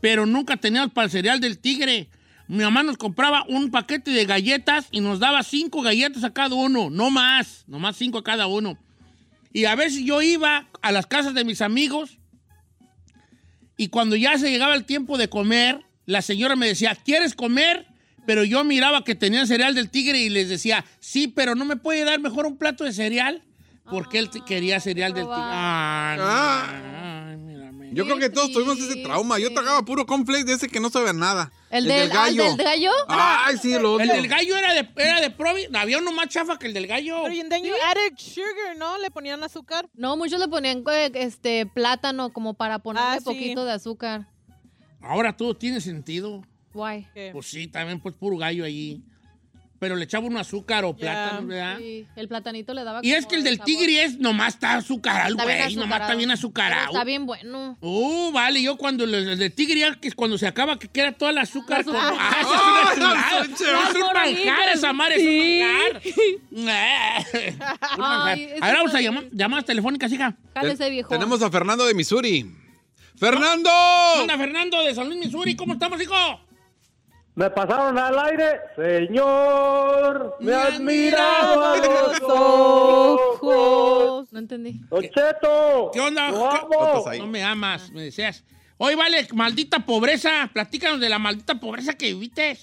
pero nunca teníamos para el cereal del tigre. Mi mamá nos compraba un paquete de galletas y nos daba cinco galletas a cada uno, no más, nomás cinco a cada uno. Y a veces yo iba a las casas de mis amigos y cuando ya se llegaba el tiempo de comer, la señora me decía, ¿quieres comer? Pero yo miraba que tenían cereal del tigre y les decía, sí, pero ¿no me puede dar mejor un plato de cereal? Porque él te- quería cereal del tigre. Ah, no, Ah. ay, mírame. Yo creo que todos tuvimos ese trauma. Yo tragaba puro cornflakes de ese que no sabía nada. ¿El, del, ah, ¿el del gallo? Ay, sí, lo El odio. del gallo era de, era de Provi. Había uno más chafa que el del gallo. Pero y then you added sugar, ¿no? Le ponían azúcar. No, muchos le ponían eh, este plátano como para ponerle Ah, sí. poquito de azúcar. Ahora todo tiene sentido. Guay. Pues sí, también pues puro gallo allí. Pero le echaba un azúcar o plátano, ¿verdad? Sí, el platanito le daba Y es que el del sabor. tigre es nomás está azucarado, güey. Nomás está azucarado. bien Pero azucarado. Está bien bueno. Uh, vale, yo cuando el, el de tigre, ya que es cuando se acaba, que queda toda el azúcar. La como- azúcar. ¡Ah, ¡Ah, es una chulada! la Es un manjar esa madre, Sí. es un manjar. Un manjar. Ay, ese A ver, vamos a llamar, llamadas telefónicas, hija. Cálese, viejo. Tenemos a Fernando de Missouri. ¡Fernando! Hola, Fernando de San Luis, Missouri. ¿Cómo estamos, hijo? Me pasaron al aire, señor, me Me has has mirado a los ojos. Ojos. No entendí. Don Cheto, ¿Qué onda? No me amas, me deseas. Hoy vale, maldita pobreza. Platícanos de la maldita pobreza que viviste.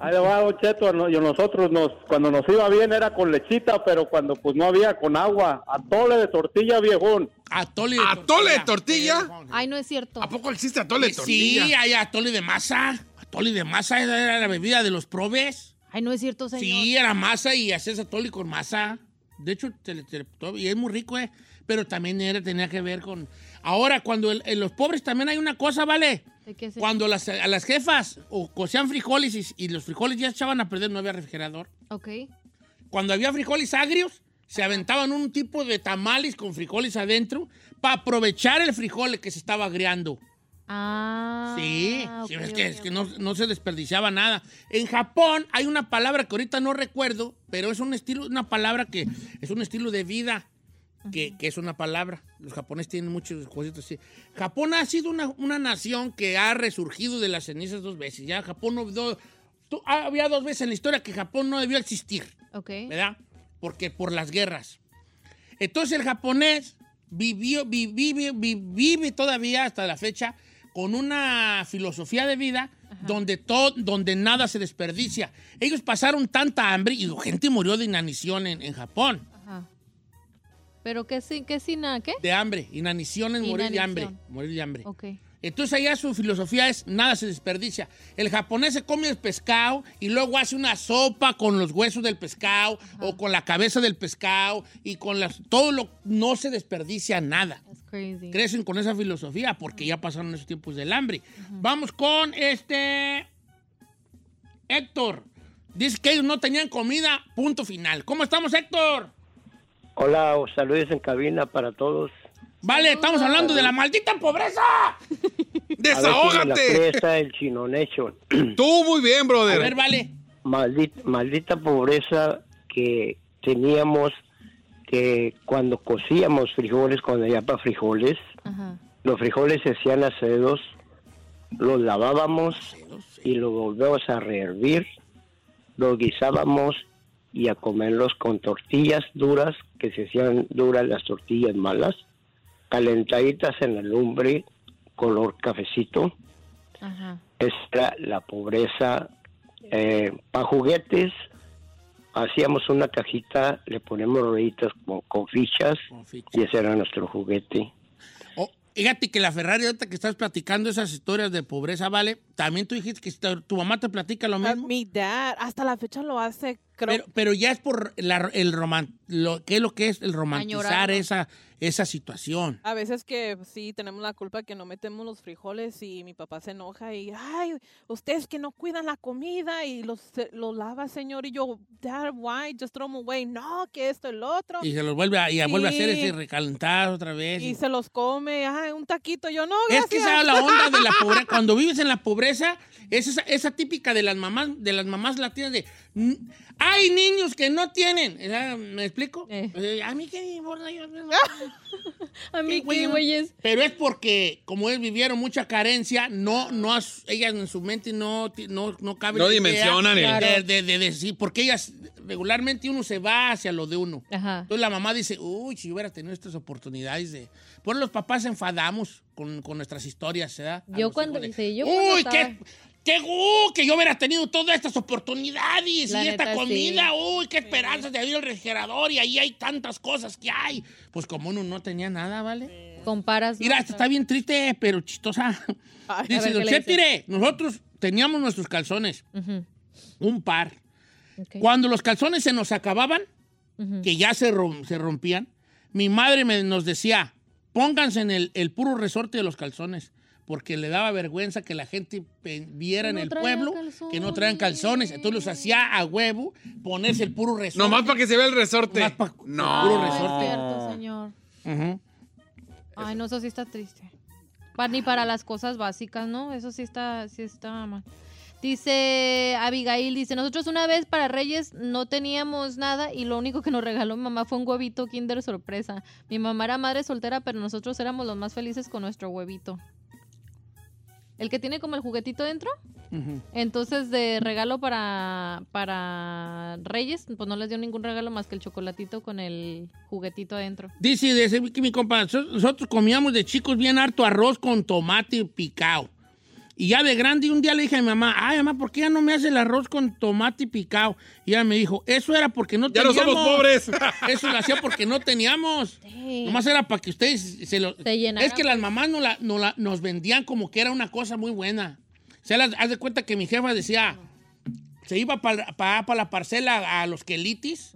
Ahí va, Don Cheto, no- yo nosotros nos, cuando nos iba bien era con lechita, pero cuando pues no había con agua, atole de tortilla, viejón. Atole de ¿Atole de tortilla? Ay, no es cierto. ¿A poco existe atole de Eh, Sí, tortilla? hay atole de masa. Atole de masa era la bebida de los probes. Ay, no es cierto, señor. Sí, era masa y hacías atole con masa. De hecho, te- te- te- y es muy rico, ¿eh? Pero también era, tenía que ver con... Ahora, cuando el- en los pobres también hay una cosa, ¿vale? ¿De qué se- Cuando las, a las jefas o cocían frijoles y, y los frijoles ya echaban a perder, no había refrigerador. Ok. Cuando había frijoles agrios, se aventaban un tipo de tamales con frijoles adentro para aprovechar el frijol que se estaba agriando. Ah. Sí, es que, es que no, no se desperdiciaba nada. En Japón hay una palabra que ahorita no recuerdo, pero es un estilo, una palabra que es un estilo de vida, que, que es una palabra. Los japoneses tienen muchos cositas así. Japón ha sido una, una nación que ha resurgido de las cenizas dos veces. Ya Japón no... había dos veces en la historia que Japón no debió existir. Ok. ¿verdad? Porque por las guerras. Entonces el japonés vivió, vi- vive, vi- vive todavía hasta la fecha con una filosofía de vida donde, todo, donde nada se desperdicia. Ellos pasaron tanta hambre y gente murió de inanición en, en Japón. Ajá. ¿Pero qué, sin- qué sin? ¿Qué? De hambre. Inanición es morir de hambre. Morir de hambre. Ok. Entonces allá su filosofía es nada se desperdicia. El japonés se come el pescado y luego hace una sopa con los huesos del pescado o con la cabeza del pescado y con las todo lo no se desperdicia nada. Crazy. Crecen con esa filosofía porque ya pasaron esos tiempos del hambre. Vamos con este Héctor. Dice que ellos no tenían comida, punto final. ¿Cómo estamos, Héctor? Hola, saludos en cabina para todos. Vale, estamos hablando de la maldita pobreza. A si la ¡Desahógate! presta el Chino Nation. Tú muy bien, A brother. ver, vale. Maldita, maldita pobreza que teníamos que cuando cocíamos frijoles, cuando había para frijoles, Ajá. Los frijoles se hacían acedos, los lavábamos y los volvíamos a rehervir, los guisábamos y a comerlos con tortillas duras, que se hacían duras las tortillas malas, calentaditas en la lumbre, color cafecito. Ajá. Esa era la pobreza. Para juguetes, hacíamos una cajita, le ponemos rueditas con, con fichas y ese era nuestro juguete. Oh, fíjate que la Ferrari, ahorita que estás platicando esas historias de pobreza, ¿vale? También tú dijiste que tu, tu mamá te platica lo mismo. Mi dad, hasta la fecha lo hace, creo. Pero, pero ya es por la- el roman, lo, ¿qué es lo que es el romantizar Añorarlo. esa, esa situación? A veces que sí tenemos la culpa que no metemos los frijoles y mi papá se enoja y, ay, ustedes que no cuidan la comida y los, los lava, señor. Y yo, Dad, why? Just throw them away. No, que esto, el otro. Y se los vuelve a, y vuelve a hacer Sí. ese recalentar otra vez. Y se los come, ay, un taquito. Yo, no, Es gracias. que esa es la onda de la pobreza. Cuando vives en la pobreza, es esa, esa típica de las mamás, de las mamás latinas de "Mm, hay niños que no tienen. ¿Me explico? Eh, A mí qué importa, yo- A mí qué, güeyes. Pero es porque, como ellos vivieron mucha carencia, no, no, as- ellas en su mente no, no, no cabe No idea dimensionan el- de, de- de decir, porque ellas, regularmente uno se va hacia lo de uno. Ajá. Entonces la mamá dice, uy, si yo hubiera tenido estas oportunidades de... Por los papás se enfadamos con, con nuestras historias, ¿verdad? A Yo cuando, sí, yo cuando Uy, estaba- qué, qué gu- que yo hubiera tenido todas estas oportunidades La y esta comida, sí. uy, qué esperanzas de abrir el refrigerador y ahí hay tantas cosas que hay. Pues como uno no tenía nada, ¿vale? Comparas. Mira, esta está bien triste, pero chistosa. a Dice, ver, ¿qué don mire, nosotros teníamos nuestros calzones, un par. Cuando los calzones se nos acababan, que ya se, rom- se rompían, mi madre me, nos decía, pónganse en el, el puro resorte de los calzones, porque le daba vergüenza que la gente viera en No el traían pueblo que no traían calzones. Entonces los hacía a huevo ponerse el puro resorte. Nomás para que se vea el resorte. Nomás no. puro No es resorte. cierto, señor. Ujú. Ay, no, eso sí está triste. Ni para las cosas básicas, ¿no? Eso sí está, sí está mal. Dice Abigail, dice, nosotros una vez para Reyes no teníamos nada y lo único que nos regaló mi mamá fue un huevito Kinder sorpresa. Mi mamá era madre soltera, pero nosotros éramos los más felices con nuestro huevito. El que tiene como el juguetito dentro. Entonces, de regalo para, para Reyes, pues no les dio ningún regalo más que el chocolatito con el juguetito adentro. Dice, dice mi compa, nosotros comíamos de chicos bien harto arroz con tomate picado. Y ya de grande, un día le dije a mi mamá, ay, mamá, ¿por qué ya no me hace el arroz con tomate picado? Y ella me dijo, eso era porque no Ya no teníamos. somos pobres. Eso lo hacía porque no teníamos. Nomás era para que ustedes se lo... Se llenaran, es que las mamás no la- no la- nos vendían como que era una cosa muy buena. O sea, las- haz de cuenta que mi jefa decía, se iba para la parcela a los quelitis.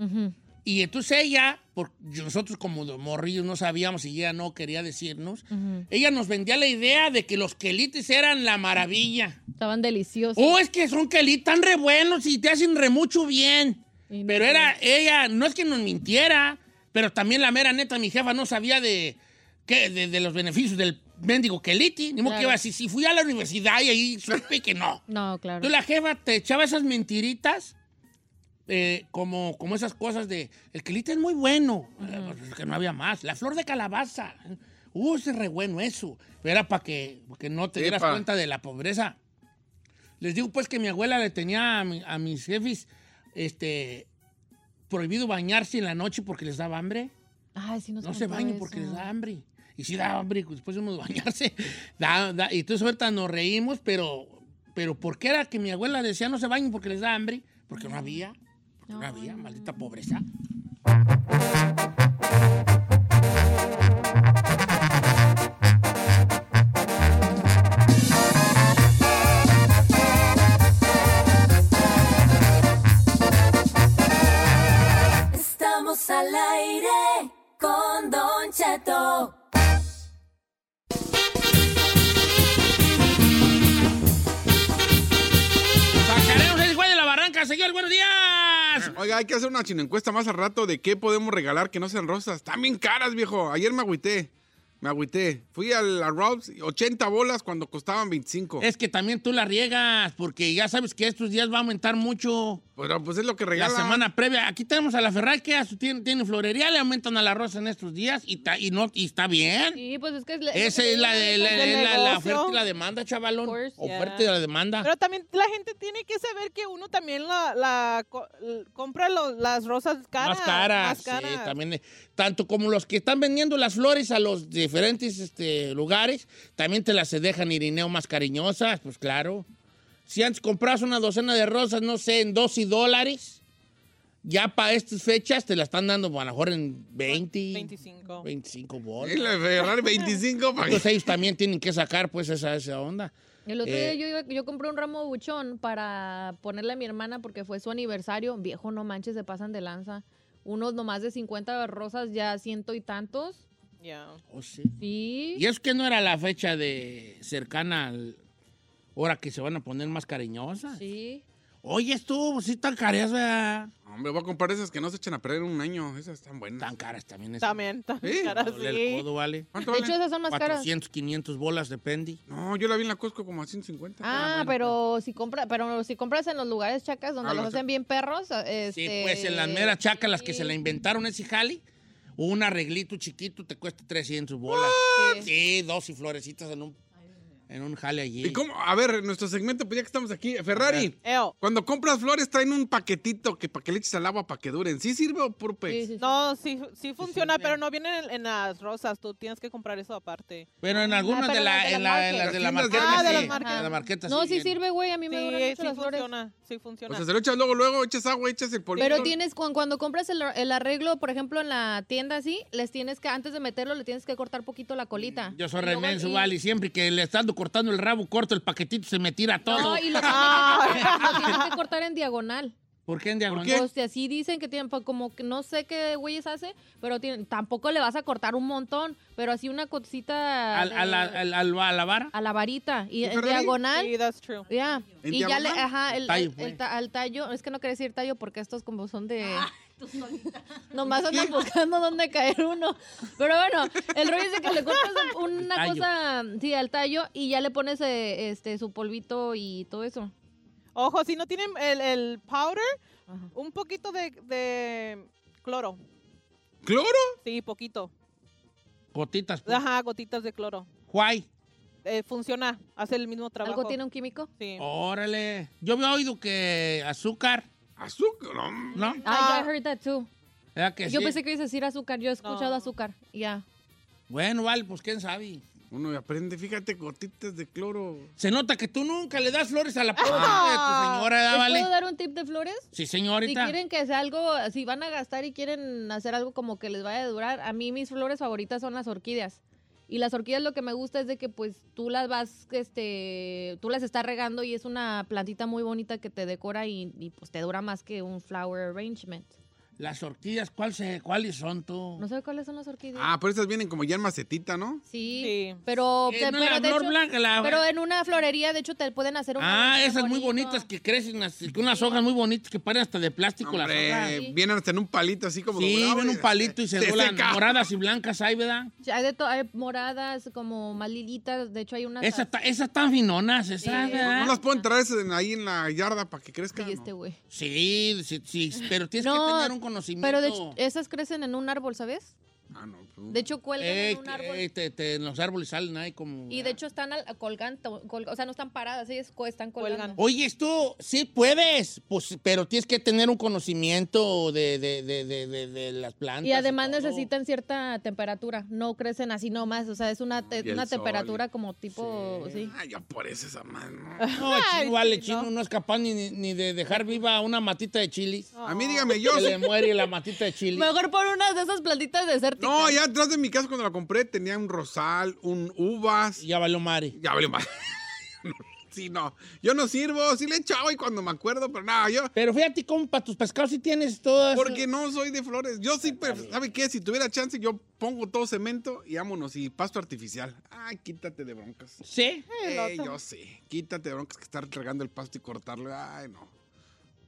Y entonces ella, por, nosotros como morrillos no sabíamos y ella no quería decirnos, ella nos vendía la idea de que los quelites eran la maravilla. Estaban deliciosos. Oh, es que son quelites tan re buenos y te hacen re mucho bien. Y Pero era ella, no es que nos mintiera, pero también la mera neta, mi jefa no sabía de, qué, de, de los beneficios del mendigo queliti. Ni modo que iba así, si fui a la universidad y ahí supe que no. No, claro. Entonces la jefa te echaba esas mentiritas, eh, como, como esas cosas de, el quelite es muy bueno, Eh, pues, es que no había más. La flor de calabaza, uh, ese es re bueno eso. Pero era para que, que no te dieras Epa. cuenta de la pobreza. Les digo pues que mi abuela le tenía a, mi- a mis jefes este, prohibido bañarse en la noche porque les daba hambre. Ay, sí nos No se bañen porque les da hambre. Y si da hambre después de uno de bañarse. Da- da- y entonces ahorita nos reímos, pero, pero ¿por qué era que mi abuela decía no se bañen porque les da hambre? Porque no había. No, había, maldita pobreza. Estamos al aire con Don Cheto. Hay que hacer una chino encuesta más al rato de qué podemos regalar que no sean rosas. Están bien caras, viejo. Ayer me agüité. Me agüité. Fui a Rob's, 80 bolas cuando costaban 25. Es que también tú la riegas, porque ya sabes que estos días va a aumentar mucho. Pero pues es lo que La regalan. semana previa. Aquí tenemos a la Ferrari que tiene, tiene florería, le aumentan a la rosa en estos días y, ta- y, no, y está bien. Sí, pues es que... Esa es la, de, la, del la- la negocio. oferta y la demanda, chavalón. Oferta y la demanda. Pero también la gente tiene que saber que uno también la, la compra lo- las rosas caras. más caras, Más sí, caras. también. eh, Tanto como los que están vendiendo las flores a los diferentes este, lugares, también te las dejan irineo más cariñosas, pues claro. Si antes compras una docena de rosas, no sé, en 12 dólares, ya para estas fechas te la están dando a lo mejor en 20, 25. 25 bolas. Y la Ferrari 25 pa' Entonces ellos también tienen que sacar pues esa, esa onda. El otro Eh, día yo, iba- yo compré un ramo de buchón para ponerle a mi hermana porque fue su aniversario. Viejo, no manches, se pasan de lanza. Unos nomás de 50 rosas, ya ciento y tantos. Ya. Oh, sí. Sí. Y es que no era la fecha de cercana al hora que se van a poner más cariñosas. Sí. Oye, tú, sí tan caras, ¿verdad? Hombre, voy a comprar esas que no se echan a perder un año. Esas están buenas. Tan caras también esas. También, también ¿Sí? caras, el sí. codo, vale. ¿Cuánto De vale? hecho, esas son más caras. 400, 500 bolas, depende. No, yo la vi en la Costco como a 150. Ah, pero si compra, pero si compras en los lugares chacas donde Ah, los los hacen bien perros, Sí, este, pues en las meras chacas, las que se la inventaron ese jali, un arreglito chiquito te cuesta 300 bolas. Sí, dos y florecitas en un, en un jale allí. ¿Y cómo? A ver, nuestro segmento, pues ya que estamos aquí. Ferrari, cuando compras flores traen un paquetito que para que le eches al agua para que duren. ¿Sí sirve o puro pez? No, sí, sí funciona, pero no vienen en, en las rosas. Tú tienes que comprar eso aparte. Pero en algunas Ah, de, la, en la, en las de la marqueta. Ah, de sí. las marquetas. De la marqueta, No, sí sirve, güey, a mí me Sí, duran mucho sí las flores. funciona, sí funciona. O sea, se lo echas luego, luego, echas agua, echas el polvito. Pero tienes, cu- cuando compras el, el arreglo, por ejemplo, en la tienda así, les tienes que, antes de meterlo, le tienes que cortar poquito la colita. Yo soy remenso, y- vale. Siempre que le estando cortando el rabo, corto el paquetito, se me tira todo. No, y lo tienes, que, lo tienes que cortar en diagonal. ¿Por qué en diagonal? Pues que así dicen que tienen, pues, como que no sé qué güeyes hace, pero tienen, tampoco le vas a cortar un montón, pero así una cosita Al- de- a, la, al- al- a la vara. a la varita y en diagonal. Sí, that's true. Ya. ¿En Y ya le, ajá, el, Tallo, el- pues. el tallo, es que no quería decir tallo porque estos como son de... Nomás andan buscando dónde caer uno. Pero bueno, el rollo es de que le cortas una tallo. cosa, sí, al tallo y ya le pones eh, este su polvito y todo eso. Ojo, si no tienen el, el powder, un poquito de, de cloro. ¿Cloro? Sí, poquito. Gotitas. pues. Ajá, gotitas de cloro. Guay. Eh, funciona, hace el mismo trabajo. ¿Algo tiene un químico? Sí. Órale. Yo había oído que azúcar. ¿Azúcar? ¿No? Ah, I heard that too. ¿Verdad que Yo sí? pensé que ibas a decir azúcar, yo he escuchado azúcar, ya. Bueno, vale, pues quién sabe. Uno aprende, fíjate, gotitas de cloro. Se nota que tú nunca le das flores a la pobre Ah. de tu señora, ¿verdad, ¿Les vale? puedo dar un tip de flores? Sí, Si señorita. quieren que sea algo, si van a gastar y quieren hacer algo como que les vaya a durar, a mí mis flores favoritas son las orquídeas. Y las orquídeas lo que me gusta es de que pues tú las vas, este, tú las estás regando y es una plantita muy bonita que te decora y, y, pues te dura más que un flower arrangement. Las orquídeas, ¿cuál se, ¿cuáles son tú? No sé cuáles son las orquídeas. Ah, pero esas vienen como ya en macetita, ¿no? Sí, pero, Eh, te- no pero, la de flor hecho- blanca, la- pero en una florería, de hecho, te pueden hacer una Ah, esas muy bonitas que crecen, unas hojas muy bonitas que parecen hasta de plástico las hojas. Vienen hasta en un palito así como Sí, ven un palito y se se doblan seca. moradas y blancas ahí, ¿verdad? Sí, Hay, de hay moradas, como más lilitas, de hecho hay unas... Esas, ta- esas tan finonas, esas. ¿verdad? ¿No las pueden traer ahí en la yarda para que crezcan? Sí, este güey. Sí, sí, sí, pero tienes No, que tener un conocimiento. Pero de esas crecen en un árbol, ¿sabes? Ah, no. pues, De hecho, cuelgan Eh, en un árbol. eh, te- te- en los árboles salen ahí como... Y de hecho están colgando, colga- o sea, no están paradas, ellas están colgando. Oye, esto sí puedes, pues, pero tienes que tener un conocimiento de, de, de, de, de- de las plantas. Y además necesitan cierta temperatura, no crecen así nomás, o sea, es una, te- una sol. temperatura como tipo, sí. Ah, ya por eso esa mano. No, el chino, vale, chino no es capaz ni, ni de dejar viva una matita de chilis. A mí dígame, yo... Se le muere la matita de chili. Mejor por unas de esas plantitas desérticas. No, ya atrás de mi casa cuando la compré tenía un rosal, un uvas. Ya valió madre. Ya valió madre. Sí, no. Yo no sirvo, sí le echo agua y cuando me acuerdo, pero nada, yo... Pero fíjate cómo para tus pescados sí tienes todas... Porque no soy de flores. Yo sí, pero, ¿sabe qué? Si tuviera chance, yo pongo todo cemento y vámonos. Y pasto artificial. Ay, quítate de broncas. ¿Sí? Eh, yo sí. Quítate de broncas que estar regando el pasto y cortarlo. Ay, no.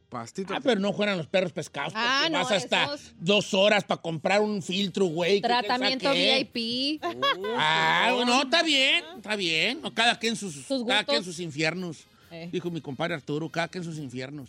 Pastito. Ah, pero no fueran los perros pescados. Porque Ah, no, vas hasta esos- dos horas para comprar un filtro, güey. que Tratamiento. VIP. Ah, no, está bien, está bien. No, cada quien sus, Sus cada quien sus infiernos. Eh. Dijo mi compadre Arturo, cada quien sus infiernos.